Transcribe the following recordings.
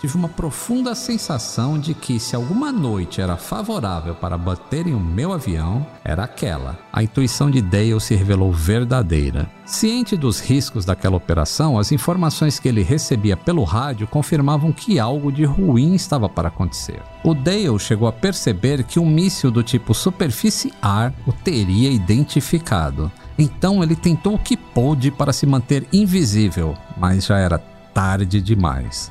tive uma profunda sensação de que se alguma noite era favorável para baterem o meu avião, era aquela. A intuição de Dale se revelou verdadeira. Ciente dos riscos daquela operação, as informações que ele recebia pelo rádio confirmavam que algo de ruim estava para acontecer. O Dale chegou a perceber que um míssil do tipo superfície-ar o teria identificado. Então ele tentou o que pôde para se manter invisível, mas já era tarde demais.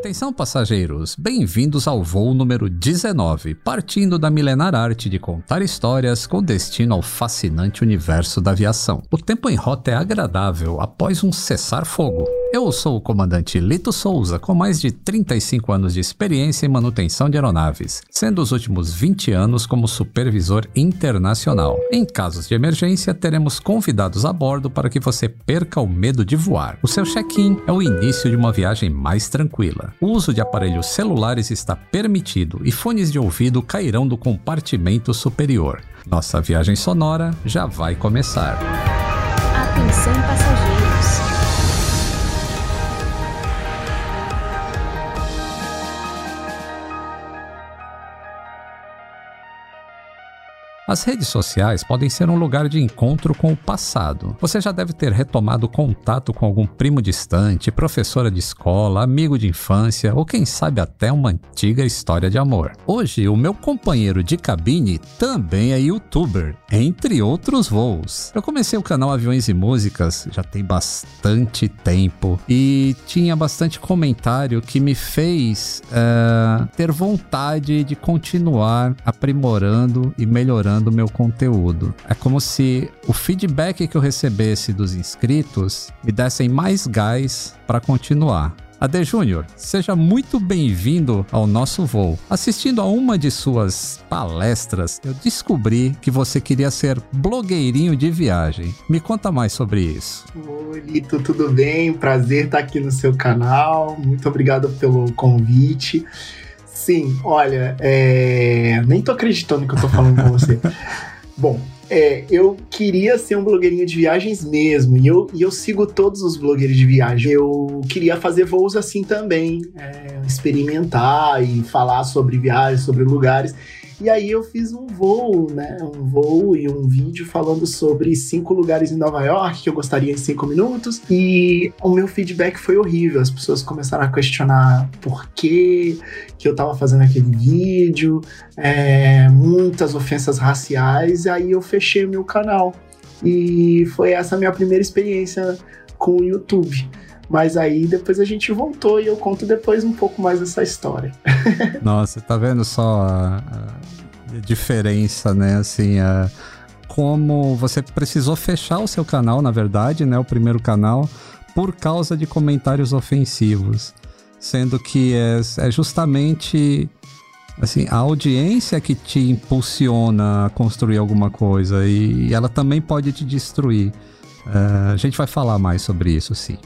Atenção passageiros, bem-vindos ao voo número 19, partindo da milenar arte de contar histórias com destino ao fascinante universo da aviação. O tempo em rota é agradável após um cessar-fogo. Eu sou o comandante Lito Souza, com mais de 35 anos de experiência em manutenção de aeronaves, sendo os últimos 20 anos como supervisor internacional. Em casos de emergência, teremos convidados a bordo para que você perca o medo de voar. O seu check-in é o início de uma viagem mais tranquila. O uso de aparelhos celulares está permitido e fones de ouvido cairão do compartimento superior. Nossa viagem sonora já vai começar. Atenção passageiros. As redes sociais podem ser um lugar de encontro com o passado. Você já deve ter retomado contato com algum primo distante, professora de escola, amigo de infância ou quem sabe até uma antiga história de amor. Hoje, o meu companheiro de cabine também é youtuber, entre outros voos. Eu comecei o canal Aviões e Músicas já tem bastante tempo e tinha bastante comentário que me fez uh, ter vontade de continuar aprimorando e melhorando do meu conteúdo. É como se o feedback que eu recebesse dos inscritos me dessem mais gás para continuar. Ade Júnior, seja muito bem-vindo ao nosso voo. Assistindo a uma de suas palestras, eu descobri que você queria ser blogueirinho de viagem. Me conta mais sobre isso. Oi, Lito, tudo bem? Prazer estar aqui no seu canal. Muito obrigado pelo convite. Sim, olha, é... nem tô acreditando que eu tô falando com você. Bom, é, eu queria ser um blogueirinho de viagens mesmo, e eu, e eu sigo todos os blogueiros de viagem. Eu queria fazer voos assim também, é, experimentar e falar sobre viagens, sobre lugares. E aí eu fiz um voo, né? Um voo e um vídeo falando sobre cinco lugares em Nova York que eu gostaria em cinco minutos. E o meu feedback foi horrível. As pessoas começaram a questionar por que que eu tava fazendo aquele vídeo, é, muitas ofensas raciais. E aí eu fechei meu canal. E foi essa minha primeira experiência com o YouTube. Mas aí depois a gente voltou e eu conto depois um pouco mais dessa história. Nossa, tá vendo só a, diferença, né? Assim, a, como você precisou fechar o seu canal, na verdade, né? O primeiro canal, por causa de comentários ofensivos. Sendo que é, é justamente assim, a audiência que te impulsiona a construir alguma coisa e ela também pode te destruir. Uh, a gente vai falar mais sobre isso, sim.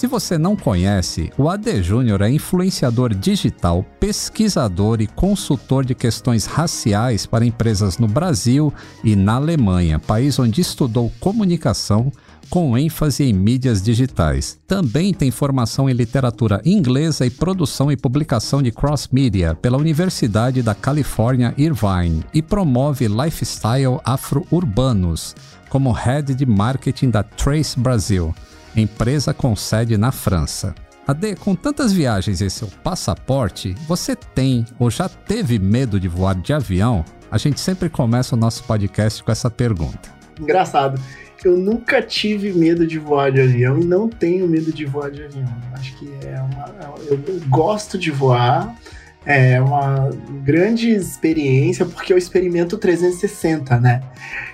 Se você não conhece, o AD Júnior é influenciador digital, pesquisador e consultor de questões raciais para empresas no Brasil e na Alemanha, país onde estudou comunicação com ênfase em mídias digitais. Também tem formação em literatura inglesa e produção e publicação de cross-media pela Universidade da Califórnia Irvine e promove lifestyle afro-urbanos como head de marketing da Trace Brasil empresa com sede na França. Ade, com tantas viagens em seu passaporte, você tem ou já teve medo de voar de avião? A gente sempre começa o nosso podcast com essa pergunta. Engraçado. Eu nunca tive medo de voar de avião e não tenho medo de voar de avião. Acho que é uma. Eu gosto de voar, é uma grande experiência porque eu experimento 360, né?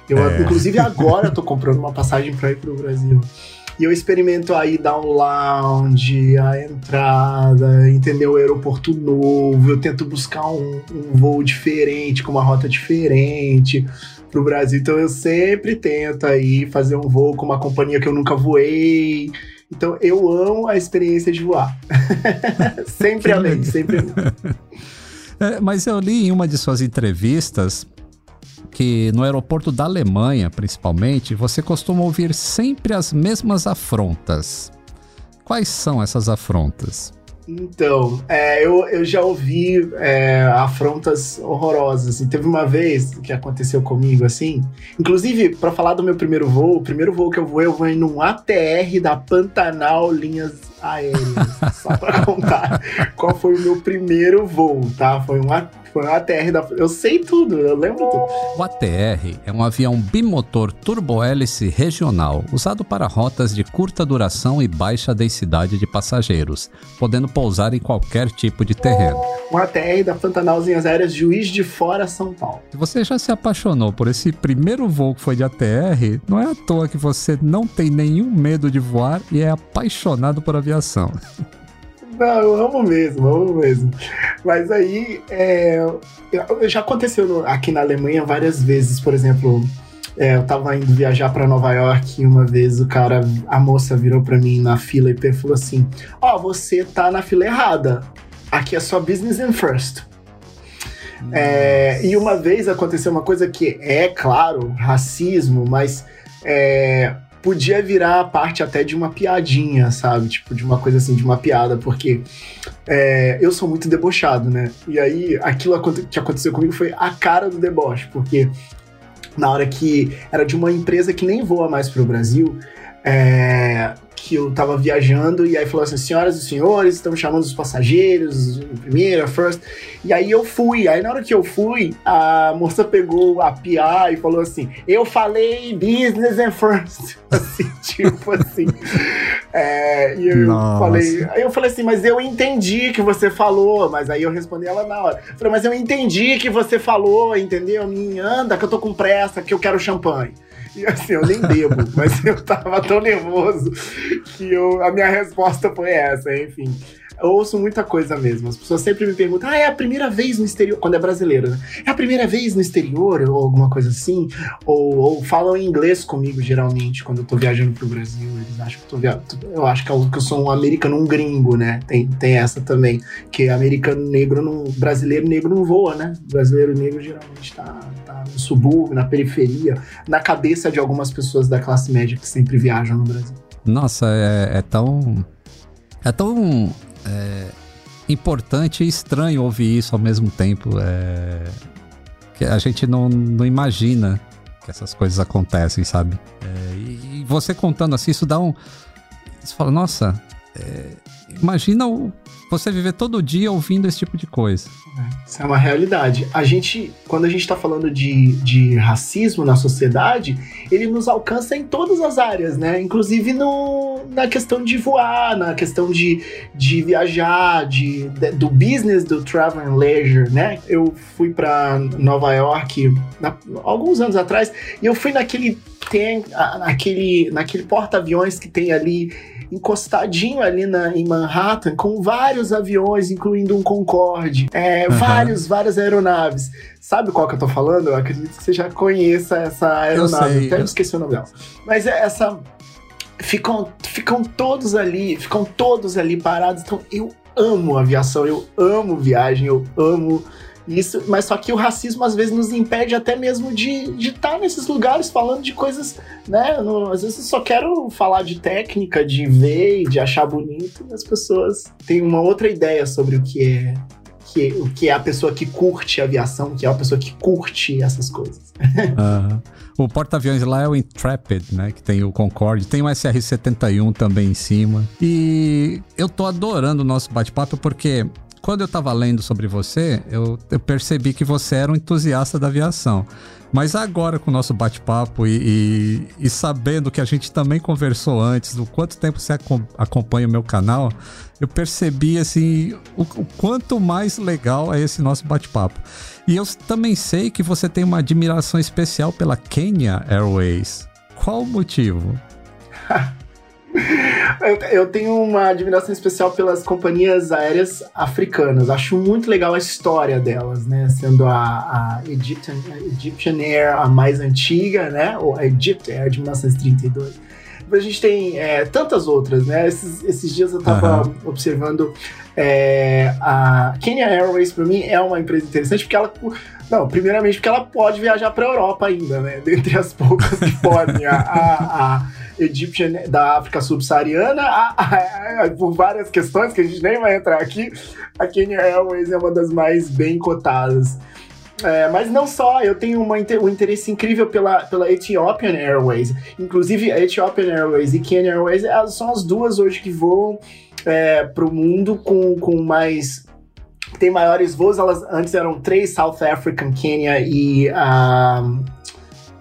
Eu, é. Inclusive agora eu tô comprando uma passagem para ir para o Brasil. E eu experimento aí dar um lounge, a entrada, entendeu? O aeroporto novo. Eu tento buscar um, um voo diferente, com uma rota diferente pro Brasil. Então eu sempre tento aí fazer um voo com uma companhia que eu nunca voei. Então eu amo a experiência de voar. sempre amei, sempre amei. É, mas eu li em uma de suas entrevistas que no aeroporto da Alemanha, principalmente, você costuma ouvir sempre as mesmas afrontas. Quais são essas afrontas? Então, é, eu, eu já ouvi é, afrontas horrorosas. E teve uma vez que aconteceu comigo assim. Inclusive, para falar do meu primeiro voo, o primeiro voo que eu voei, eu voei num ATR da Pantanal Linhas Aéreas. só para contar qual foi o meu primeiro voo, tá? Foi um ATR foi um ATR da. Eu sei tudo, eu lembro tudo. O ATR é um avião bimotor turbohélice regional, usado para rotas de curta duração e baixa densidade de passageiros, podendo pousar em qualquer tipo de terreno. Um ATR da Pantanalzinhas Aéreas Juiz de Fora, São Paulo. Se você já se apaixonou por esse primeiro voo que foi de ATR, não é à toa que você não tem nenhum medo de voar e é apaixonado por aviação. Não, eu amo mesmo, amo mesmo. Mas aí, é, já aconteceu no, aqui na Alemanha várias vezes, por exemplo, é, eu tava indo viajar para Nova York e uma vez o cara, a moça virou para mim na fila e falou assim: Ó, oh, você tá na fila errada. Aqui é só business and first. É, e uma vez aconteceu uma coisa que é, claro, racismo, mas é, podia virar parte até de uma piadinha, sabe? Tipo, de uma coisa assim, de uma piada, porque é, eu sou muito debochado, né? E aí, aquilo que aconteceu comigo foi a cara do deboche, porque na hora que era de uma empresa que nem voa mais para o Brasil, é, que eu tava viajando e aí falou assim: senhoras e senhores, estamos chamando os passageiros, primeira, first. E aí eu fui. Aí na hora que eu fui, a moça pegou a PA e falou assim: eu falei business and first. Assim, tipo assim. É, e eu Nossa. falei. Aí eu falei assim: mas eu entendi que você falou. Mas aí eu respondi ela na hora. Eu falei, mas eu entendi que você falou, entendeu? Me anda, que eu tô com pressa, que eu quero champanhe. E assim, eu nem bebo, mas eu tava tão nervoso que eu, a minha resposta foi essa, enfim eu ouço muita coisa mesmo. As pessoas sempre me perguntam: ah, é a primeira vez no exterior? Quando é brasileiro, né? É a primeira vez no exterior? Ou alguma coisa assim? Ou, ou falam em inglês comigo, geralmente, quando eu tô viajando pro Brasil. Eles acham que eu tô viajando. Eu acho que eu, que eu sou um americano, um gringo, né? Tem, tem essa também. Que americano negro, não, brasileiro negro não voa, né? Brasileiro negro geralmente tá no subúrbio, na periferia, na cabeça de algumas pessoas da classe média que sempre viajam no Brasil. Nossa, é, é tão. É tão é importante e estranho ouvir isso ao mesmo tempo. É, que a gente não, não imagina que essas coisas acontecem, sabe? É, e, e, você contando assim, isso dá um. Você fala, nossa, é, imagina o, você viver todo dia ouvindo esse tipo de coisa. Isso é uma realidade. A gente, quando a gente está falando de, de racismo na sociedade, ele nos alcança em todas as áreas, né? Inclusive no, na questão de voar, na questão de, de viajar, de, de do business do travel and leisure, né? Eu fui para Nova York na, alguns anos atrás e eu fui naquele tem naquele, naquele porta-aviões que tem ali encostadinho ali na, em Manhattan com vários aviões, incluindo um Concorde, é, uhum. vários, várias aeronaves. Sabe qual que eu tô falando? Eu acredito que você já conheça essa aeronave. Eu Até eu esqueci o nome dela. Mas é essa. Ficam, ficam todos ali, ficam todos ali parados. Então eu amo aviação, eu amo viagem, eu amo isso, mas só que o racismo às vezes nos impede até mesmo de estar tá nesses lugares falando de coisas, né? No, às vezes eu só quero falar de técnica, de ver de achar bonito, e as pessoas têm uma outra ideia sobre o que é que, o que é a pessoa que curte aviação, que é a pessoa que curte essas coisas. Uhum. O porta-aviões lá é o Intrepid, né? Que tem o Concorde, tem o SR-71 também em cima. E eu tô adorando o nosso bate-papo porque quando eu estava lendo sobre você, eu, eu, percebi que você era um entusiasta da aviação. Mas agora, com o nosso bate-papo e, e, e, sabendo que a gente também conversou antes, do quanto tempo você acompanha o meu canal, eu percebi assim o, o quanto mais legal é esse nosso bate-papo. E eu também sei que você tem uma admiração especial pela Kenya Airways. Qual o motivo? Eu, eu, tenho uma admiração especial pelas companhias aéreas africanas. Acho muito legal a história delas, né? Sendo a, a Egyptian, a Egyptian Air a mais antiga, né? Ou a Egypt Air de 1932. Depois a gente tem é, tantas outras, né? Esses, esses dias eu tava uhum. observando é, a Kenya Airways, para mim, é uma empresa interessante porque ela. Não, primeiramente porque ela pode viajar para a Europa ainda, né? Dentre as poucas que podem. a, a, a Egyptian da África Subsaariana, por várias questões que a gente nem vai entrar aqui, a Kenya Airways é uma das mais bem cotadas. É, mas não só, eu tenho uma, um interesse incrível pela, pela Ethiopian Airways. Inclusive, a Ethiopian Airways e Kenya Airways são as duas hoje que voam é, para o mundo com, com mais. Tem maiores voos, elas antes eram três South African, Kenya e. Um,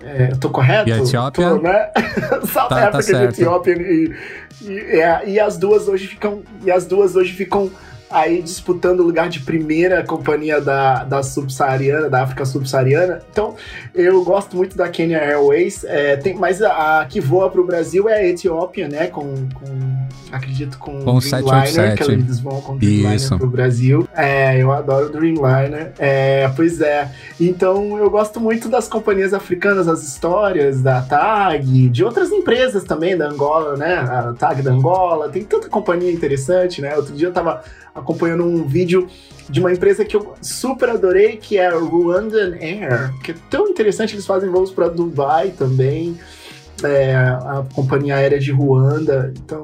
é, eu tô correto? E a Etiópia? Tô, né? South tá, tá African, tá Ethiopian e, e, é, e as duas hoje ficam. E as duas hoje ficam aí disputando o lugar de primeira companhia da, da subsaariana, da África subsaariana. Então, eu gosto muito da Kenya Airways, é, tem, mas a, a que voa para o Brasil é a Etiópia, né? Com, com acredito com, com o Dreamliner, que eles vão com o Dreamliner para o Brasil. É, eu adoro o Dreamliner. É, pois é. Então, eu gosto muito das companhias africanas, as histórias da TAG, de outras empresas também, da Angola, né? A TAG da Angola, tem tanta companhia interessante, né? Outro dia eu tava acompanhando um vídeo de uma empresa que eu super adorei, que é a Rwandan Air, que é tão interessante, eles fazem voos para Dubai também, é, a companhia aérea de Ruanda, então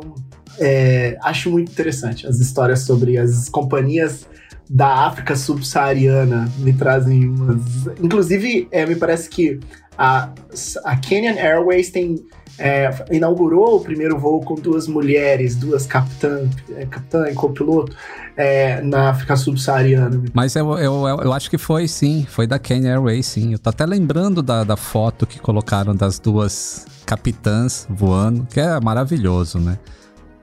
é, acho muito interessante as histórias sobre as companhias da África subsaariana me trazem umas... Inclusive, é, me parece que a, a Kenyan Airways tem é, inaugurou o primeiro voo com duas mulheres, duas capitã, é, capitã e copiloto é, na África subsaariana. Mas eu, eu, eu, acho que foi sim, foi da Kenya Airways sim. Eu tô até lembrando da, da foto que colocaram das duas capitãs voando, que é maravilhoso, né?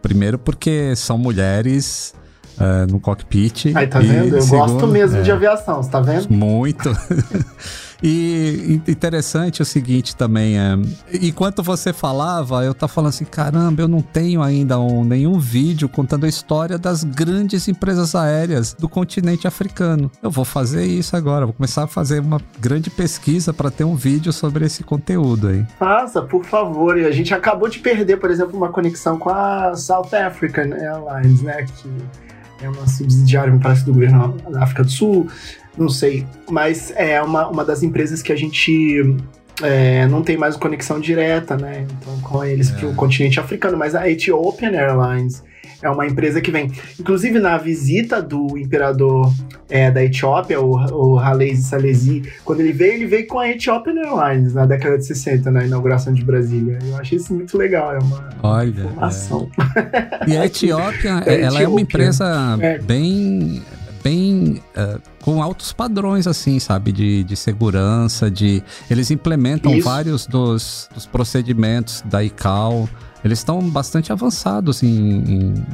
Primeiro porque são mulheres uh, no cockpit. Aí tá vendo? Eu segundo, gosto mesmo é, de aviação, você tá vendo? Muito. E interessante o seguinte também, é, enquanto você falava, eu tava falando assim, caramba, eu não tenho ainda um, nenhum vídeo contando a história das grandes empresas aéreas do continente africano. Eu vou fazer isso agora, vou começar a fazer uma grande pesquisa para ter um vídeo sobre esse conteúdo aí. Faça, por favor. E a gente acabou de perder, por exemplo, uma conexão com a South African Airlines, né, que é uma subsidiária, me parece, do governo da África do Sul não sei. Mas é uma, uma das empresas que a gente é, não tem mais conexão direta, né? Então, com eles é. para o continente africano. Mas a Ethiopian Airlines é uma empresa que vem. Inclusive, na visita do imperador é, da Etiópia, o, o Halezi Salesi, quando ele veio, ele veio com a Ethiopian Airlines na década de 60, na inauguração de Brasília. Eu achei isso muito legal, é uma Olha, informação. É. E a Etiópia, ela é uma empresa é. bem bem uh, com altos padrões, assim, sabe? De, de segurança, de. Eles implementam Isso. vários dos, dos procedimentos da ICAO. Eles estão bastante avançados em, em,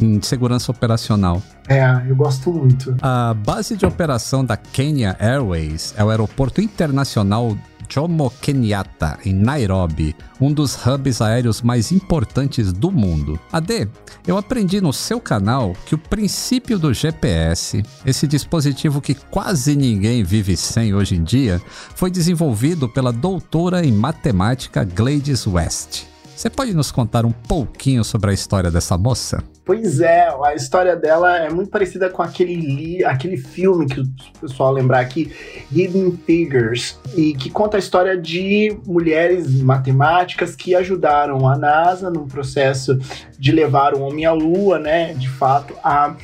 em, segurança operacional. É, eu gosto muito. A base de operação da Kenya Airways é o Aeroporto Internacional Jomo Kenyatta, em Nairobi, um dos hubs aéreos mais importantes do mundo. AD, eu aprendi no seu canal que o princípio do GPS, esse dispositivo que quase ninguém vive sem hoje em dia, foi desenvolvido pela doutora em matemática Gladys West. Você pode nos contar um pouquinho sobre a história dessa moça? Pois é, a história dela é muito parecida com aquele, li, aquele filme que o pessoal lembrar aqui, Hidden Figures, e que conta a história de mulheres matemáticas que ajudaram a NASA no processo de levar o homem à Lua, né? De fato, a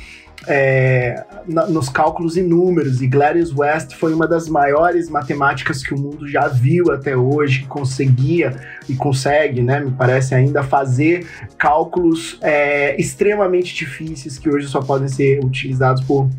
é, na, nos cálculos e números. E Gladys West foi uma das maiores matemáticas que o mundo já viu até hoje, conseguia e consegue, né, me parece ainda, fazer cálculos é, extremamente difíceis que hoje só podem ser utilizados por.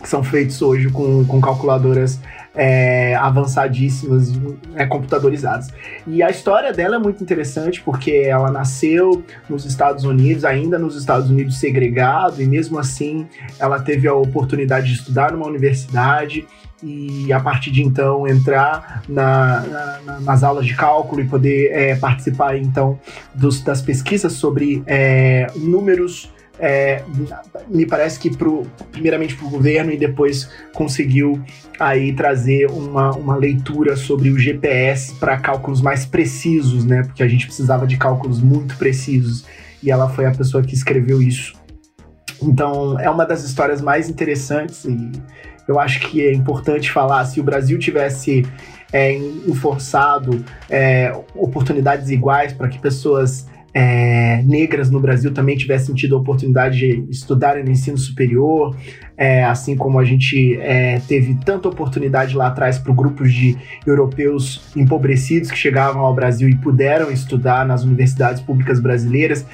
que são feitos hoje com, com calculadoras é, avançadíssimas, é, computadorizadas. E a história dela é muito interessante porque ela nasceu nos Estados Unidos, ainda nos Estados Unidos segregado, e mesmo assim ela teve a oportunidade de estudar numa universidade e a partir de então entrar na, na, nas aulas de cálculo e poder é, participar então dos, das pesquisas sobre é, números é, me parece que pro, primeiramente para o governo e depois conseguiu aí trazer uma, uma leitura sobre o GPS para cálculos mais precisos, né? Porque a gente precisava de cálculos muito precisos e ela foi a pessoa que escreveu isso. Então é uma das histórias mais interessantes e eu acho que é importante falar se o Brasil tivesse é, enforçado é, oportunidades iguais para que pessoas é, negras no Brasil também tivessem tido a oportunidade de estudarem no ensino superior, é, assim como a gente é, teve tanta oportunidade lá atrás para grupos de europeus empobrecidos que chegavam ao Brasil e puderam estudar nas universidades públicas brasileiras,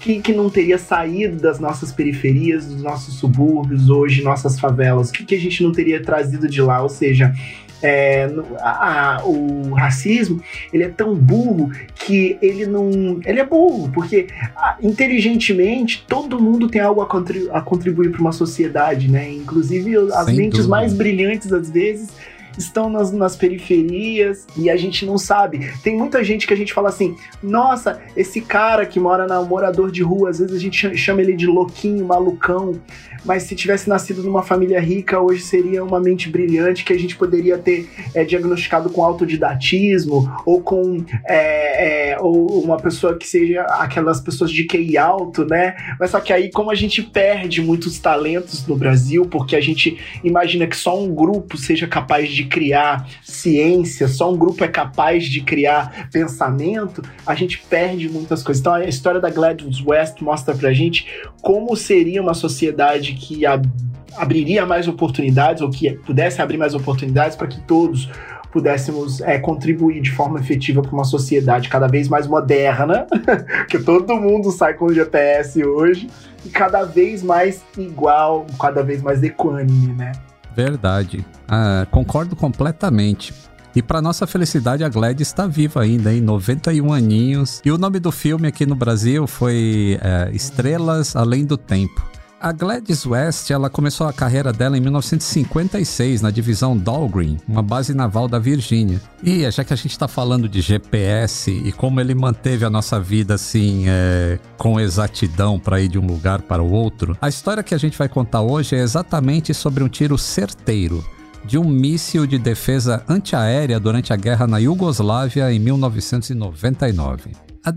que, que não teria saído das nossas periferias, dos nossos subúrbios, hoje nossas favelas, o que, que a gente não teria trazido de lá, ou seja, é, a, a, o racismo ele é tão burro que ele não. Ele é burro, porque a, inteligentemente todo mundo tem algo a, contribu a contribuir para uma sociedade, né? Inclusive as Sem mentes dúvida. mais brilhantes, às vezes, estão nas, nas periferias e a gente não sabe. Tem muita gente que a gente fala assim: nossa, esse cara que mora na morador de rua, às vezes a gente chama ele de louquinho, malucão mas se tivesse nascido numa família rica, hoje seria uma mente brilhante que a gente poderia ter é, diagnosticado com autodidatismo ou com é, é, ou uma pessoa que seja aquelas pessoas de QI alto, né? Mas só que aí, como a gente perde muitos talentos no Brasil, porque a gente imagina que só um grupo seja capaz de criar ciência, só um grupo é capaz de criar pensamento, a gente perde muitas coisas. Então a história da Gladys West mostra pra gente como seria uma sociedade que ab abriria mais oportunidades, ou que pudesse abrir mais oportunidades para que todos pudéssemos é, contribuir de forma efetiva para uma sociedade cada vez mais moderna, que todo mundo sai com o GPS hoje, e cada vez mais igual, cada vez mais equânime, né? Verdade. Ah, concordo completamente. E para nossa felicidade, a Gladys está viva ainda, em 91 aninhos. E o nome do filme aqui no Brasil foi é, Estrelas Além do Tempo. A Gladys West, ela começou a carreira dela em 1956 na divisão Dahlgren, uma base naval da Virgínia. E já que a gente está falando de GPS e como ele manteve a nossa vida assim é, com exatidão para ir de um lugar para o outro, a história que a gente vai contar hoje é exatamente sobre um tiro certeiro de um míssil de defesa antiaérea durante a guerra na Iugoslávia em 1999.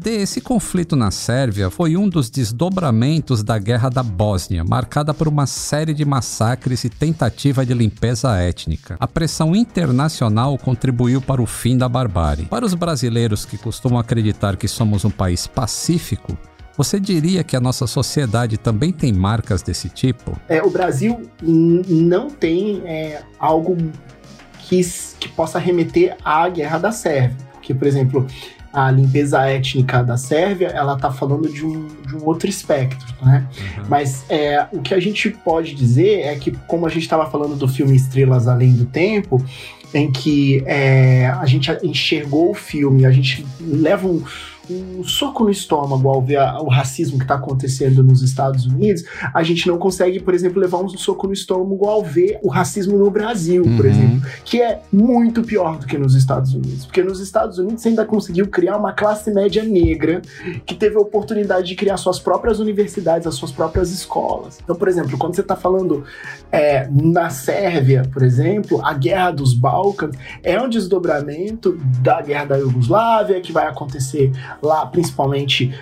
Esse conflito na Sérvia foi um dos desdobramentos da Guerra da Bósnia, marcada por uma série de massacres e tentativa de limpeza étnica. A pressão internacional contribuiu para o fim da barbárie. Para os brasileiros que costumam acreditar que somos um país pacífico, você diria que a nossa sociedade também tem marcas desse tipo? É, o Brasil não tem é, algo que, que possa remeter à Guerra da Sérvia. Porque, por exemplo, a limpeza étnica da Sérvia, ela está falando de um, de um outro espectro, né? Uhum. Mas é, o que a gente pode dizer é que, como a gente estava falando do filme Estrelas Além do Tempo, em que é, a gente enxergou o filme, a gente leva um, um soco no estômago ao ver a, o racismo que está acontecendo nos Estados Unidos, a gente não consegue, por exemplo, levar um soco no estômago ao ver o racismo no Brasil, uhum. por exemplo, que é muito pior do que nos Estados Unidos. Porque nos Estados Unidos você ainda conseguiu criar uma classe média negra que teve a oportunidade de criar suas próprias universidades, as suas próprias escolas. Então, por exemplo, quando você está falando é, na Sérvia, por exemplo, a Guerra dos Balcãs é um desdobramento da Guerra da Iugoslávia, que vai acontecer lá principalmente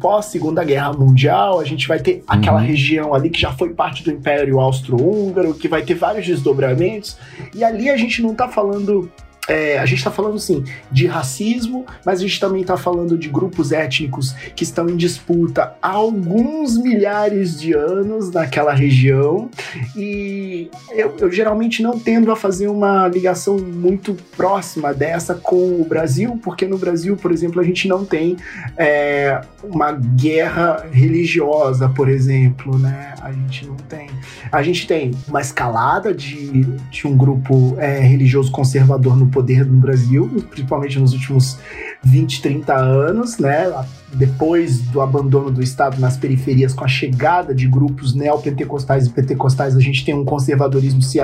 pós Segunda Guerra Mundial, a gente vai ter aquela uhum. região ali que já foi parte do Império Austro-Húngaro, que vai ter vários desdobramentos, e ali a gente não está falando é, a gente está falando sim de racismo, mas a gente também está falando de grupos étnicos que estão em disputa há alguns milhares de anos naquela região. E eu, eu geralmente não tendo a fazer uma ligação muito próxima dessa com o Brasil, porque no Brasil, por exemplo, a gente não tem é, uma guerra religiosa, por exemplo, né? A gente não tem. A gente tem uma escalada de, de um grupo é, religioso conservador no poder no Brasil, principalmente nos últimos 20, 30 anos, né? Depois do abandono do Estado nas periferias, com a chegada de grupos neopentecostais e pentecostais, a gente tem um conservadorismo se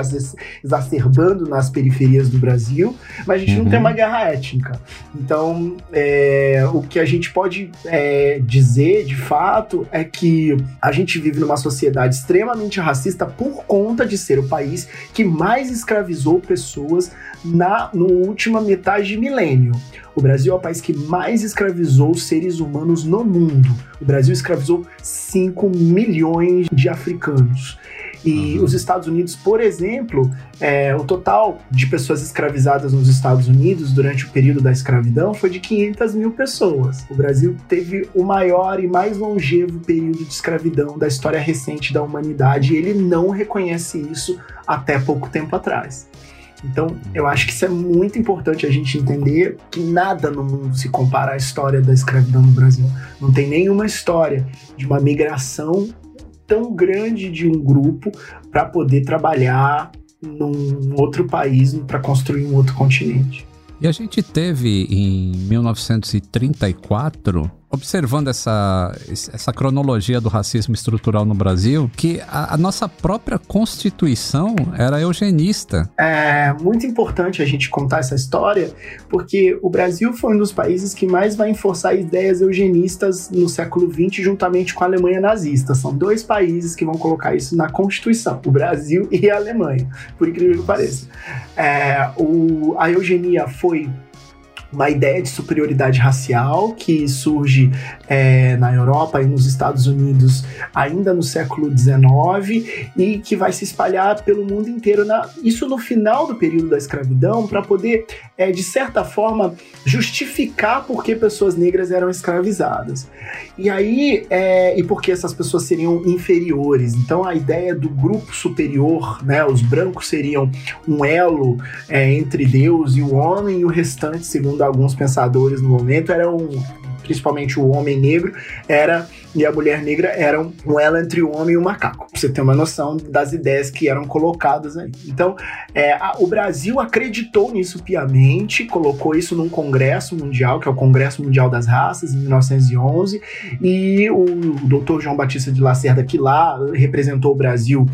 exacerbando nas periferias do Brasil, mas a gente uhum. não tem uma guerra étnica. Então, é, o que a gente pode é, dizer, de fato, é que a gente vive numa sociedade extremamente racista por conta de ser o país que mais escravizou pessoas na no última metade de milênio. O Brasil é o país que mais escravizou seres humanos no mundo. O Brasil escravizou 5 milhões de africanos. E uhum. os Estados Unidos, por exemplo, é, o total de pessoas escravizadas nos Estados Unidos durante o período da escravidão foi de 500 mil pessoas. O Brasil teve o maior e mais longevo período de escravidão da história recente da humanidade e ele não reconhece isso até pouco tempo atrás. Então, eu acho que isso é muito importante a gente entender que nada no mundo se compara à história da escravidão no Brasil. Não tem nenhuma história de uma migração tão grande de um grupo para poder trabalhar num outro país, para construir um outro continente. E a gente teve em 1934 observando essa, essa cronologia do racismo estrutural no Brasil, que a, a, nossa própria Constituição era eugenista. É muito importante a gente contar essa história, porque o Brasil foi um dos países que mais vai enforçar ideias eugenistas no século XX, juntamente com a Alemanha nazista. São dois países que vão colocar isso na Constituição, o Brasil e a Alemanha, por incrível que pareça. É, o, a eugenia foi uma ideia de superioridade racial que surge é, na Europa e nos Estados Unidos ainda no século XIX e que vai se espalhar pelo mundo inteiro. Na, isso no final do período da escravidão, para poder, é, de certa forma, justificar por que pessoas negras eram escravizadas. E aí, é, e porque essas pessoas seriam inferiores. Então, a ideia do grupo superior, né, os brancos seriam um elo é, entre Deus e o homem, e o restante, segundo alguns pensadores no momento, era um principalmente o homem negro, era e a mulher negra eram um elo entre o homem e o macaco. Você ter uma noção das ideias que eram colocadas aí. Então, é, a, o Brasil acreditou nisso piamente, colocou isso num congresso mundial, que é o Congresso Mundial das Raças, em 1911, e o, o doutor João Batista de Lacerda, que lá representou o Brasil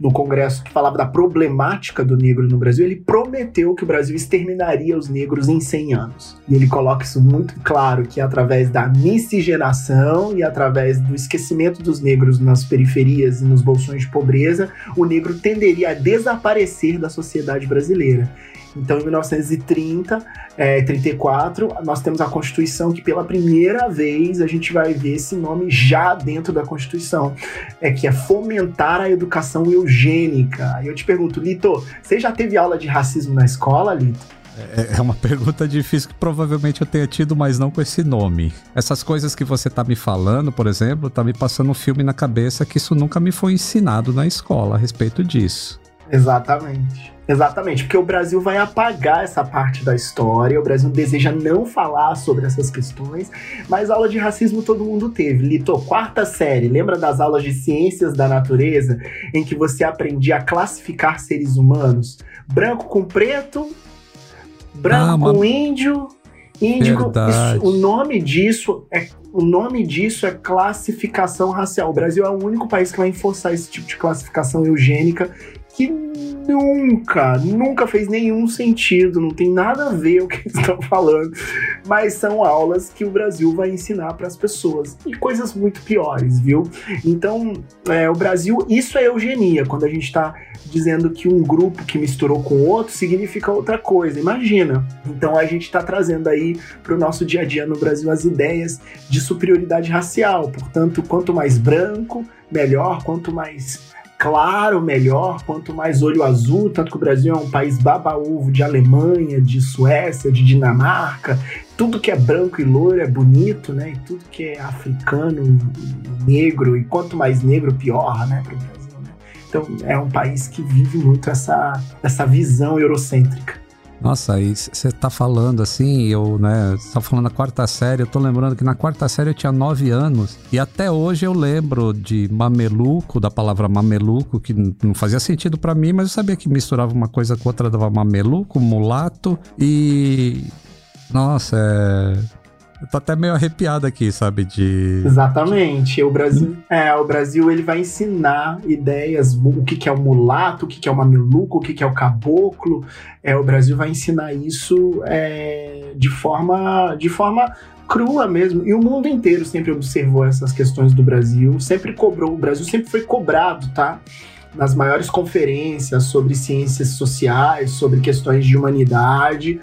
no Congresso que falava da problemática do negro no Brasil, ele prometeu que o Brasil exterminaria os negros em 100 anos. E ele coloca isso muito claro, que através da miscigenação e através do esquecimento dos negros nas periferias e nos bolsões de pobreza, o negro tenderia a desaparecer da sociedade brasileira. Então, em 1930, é, 34, nós temos a Constituição que pela primeira vez a gente vai ver esse nome já dentro da Constituição, é que é fomentar a educação eugênica. Aí eu te pergunto, Lito, você já teve aula de racismo na escola, Lito? É, é uma pergunta difícil que provavelmente eu tenha tido, mas não com esse nome. Essas coisas que você tá me falando, por exemplo, tá me passando um filme na cabeça que isso nunca me foi ensinado na escola a respeito disso. Exatamente. Exatamente, porque o Brasil vai apagar essa parte da história, o Brasil deseja não falar sobre essas questões, mas aula de racismo todo mundo teve. Lito, quarta série, lembra das aulas de ciências da natureza, em que você aprendia a classificar seres humanos? Branco com preto, branco ah, com índio, índigo. Isso, o nome disso é o nome disso é classificação racial. O Brasil é o único país que vai enforçar esse tipo de classificação eugênica que nunca, nunca fez nenhum sentido, não tem nada a ver o que eles estão falando, mas são aulas que o Brasil vai ensinar para as pessoas e coisas muito piores, viu? Então, é, o Brasil, isso é eugenia, quando a gente está dizendo que um grupo que misturou com outro significa outra coisa, imagina. Então, a gente está trazendo aí para o nosso dia a dia no Brasil as ideias de superioridade racial, portanto, quanto mais branco, melhor, quanto mais claro, melhor, quanto mais olho azul, tanto que o Brasil é um país baba-ovo de Alemanha, de Suécia, de Dinamarca, tudo que é branco e loiro é bonito, né? E tudo que é africano negro, e quanto mais negro, pior, né, para o Brasil, né? Então, é um país que vive muito essa, essa visão eurocêntrica. Nossa, aí você tá falando assim, eu, né, você tá falando na quarta série, eu tô lembrando que na quarta série eu tinha nove anos, e até hoje eu lembro de mameluco, da palavra mameluco, que não fazia sentido para mim, mas eu sabia que misturava uma coisa com outra, dava mameluco, mulato, e... Nossa, é... Eu tô até meio arrepiado aqui, sabe? De. Exatamente. O Brasil, é, o Brasil ele vai ensinar ideias, o que, que é o mulato, o que, que é o mameluco, o que, que é o caboclo. É, o Brasil vai ensinar isso é, de forma. De forma crua mesmo. E o mundo inteiro sempre observou essas questões do Brasil, sempre cobrou. O Brasil sempre foi cobrado, tá? Nas maiores conferências sobre ciências sociais, sobre questões de humanidade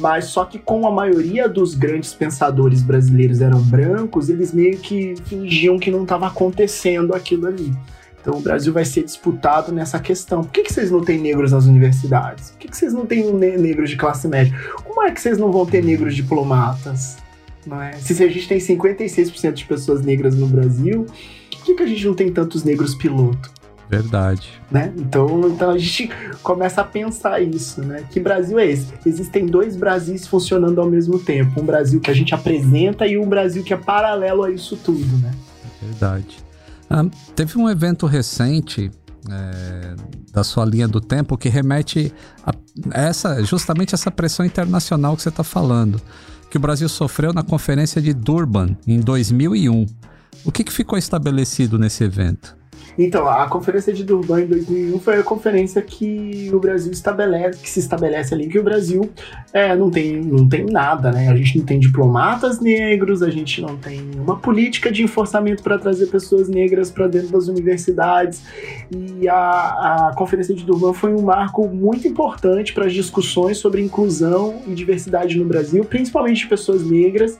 mas só que como a maioria dos grandes pensadores brasileiros eram brancos, eles meio que fingiam que não estava acontecendo aquilo ali. Então o Brasil vai ser disputado nessa questão. Por que, que vocês não têm negros nas universidades? Por que, que vocês não têm negros de classe média? Como é que vocês não vão ter negros diplomatas? Não é? Se a gente tem 56% de pessoas negras no Brasil, por que, que a gente não tem tantos negros piloto? Verdade. Né? Então, então a gente começa a pensar isso, né? Que Brasil é esse? Existem dois Brasis funcionando ao mesmo tempo. Um Brasil que a gente apresenta e um Brasil que é paralelo a isso tudo, né? Verdade. Ah, teve um evento recente é, da sua linha do tempo que remete a essa, justamente essa pressão internacional que você está falando, que o Brasil sofreu na Conferência de Durban em 2001. O que, que ficou estabelecido nesse evento? Então, a conferência de Durban em 2001 foi a conferência que o Brasil estabelece, que se estabelece ali que o Brasil é, não, tem, não tem nada, né? A gente não tem diplomatas negros, a gente não tem uma política de enforçamento para trazer pessoas negras para dentro das universidades. E a, a conferência de Durban foi um marco muito importante para as discussões sobre inclusão e diversidade no Brasil, principalmente de pessoas negras.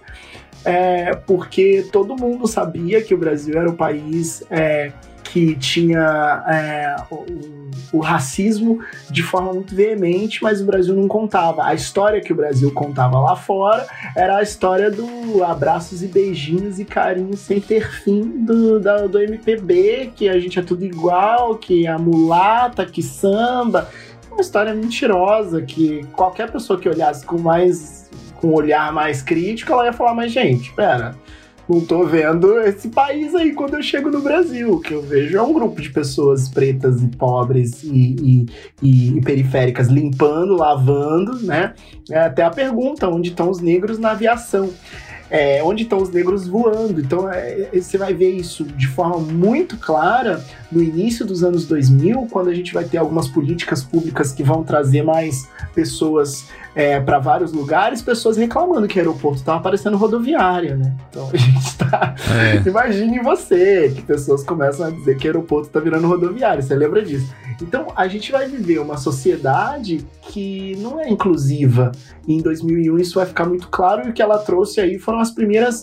É, porque todo mundo sabia que o Brasil era o país é, que tinha é, o, o, racismo de forma muito veemente, mas o Brasil não contava. A história que o Brasil contava lá fora era a história do abraços e beijinhos e carinhos sem ter fim do, da, do MPB, que a gente é tudo igual, que a mulata, que samba. Uma história mentirosa que qualquer pessoa que olhasse com mais com um olhar mais crítico, ela ia falar, mas gente, pera, não tô vendo esse país aí quando eu chego no Brasil. O que eu vejo é um grupo de pessoas pretas e pobres e, e, e, e periféricas limpando, lavando, né? É até a pergunta: onde estão os negros na aviação? É, onde estão os negros voando. Então é, é, você vai ver isso de forma muito clara no início dos anos 2000, quando a gente vai ter algumas políticas públicas que vão trazer mais pessoas é, para vários lugares, pessoas reclamando que o aeroporto estava parecendo rodoviária, né? Então a gente está. É. Imagine você, que pessoas começam a dizer que o aeroporto está virando rodoviária, você lembra disso? Então a gente vai viver uma sociedade que não é inclusiva. E em 2001 isso vai ficar muito claro e o que ela trouxe aí foram as primeiras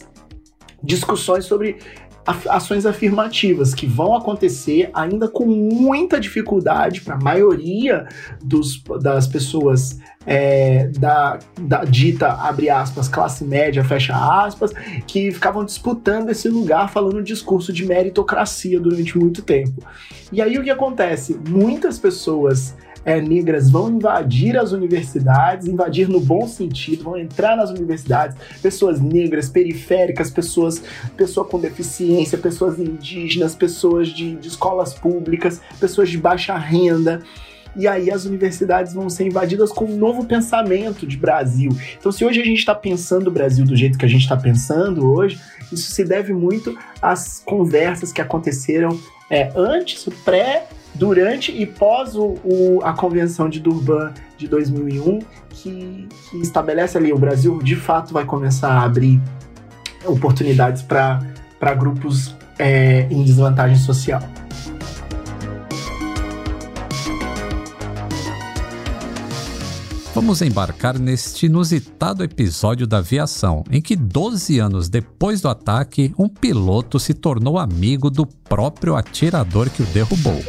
discussões sobre ações afirmativas que vão acontecer ainda com muita dificuldade para a maioria dos, das pessoas é, da, da, dita, abre aspas, classe média, fecha aspas, que ficavam disputando esse lugar falando um discurso de meritocracia durante muito tempo. E aí o que acontece? Muitas pessoas é, negras vão invadir as universidades, invadir no bom sentido, vão entrar nas universidades, pessoas negras, periféricas, pessoas pessoa com deficiência, pessoas indígenas, pessoas de, de escolas públicas, pessoas de baixa renda e aí as universidades vão ser invadidas com um novo pensamento de Brasil. Então, se hoje a gente está pensando o Brasil do jeito que a gente está pensando hoje, isso se deve muito às conversas que aconteceram é, antes, pré durante e pós o, o, a Convenção de Durban de 2001, que, que estabelece ali o Brasil de fato vai começar a abrir oportunidades para grupos é, em desvantagem social. Vamos embarcar neste inusitado episódio da aviação, em que 12 anos depois do ataque, um piloto se tornou amigo do próprio atirador que o derrubou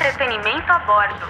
entretenimento a bordo.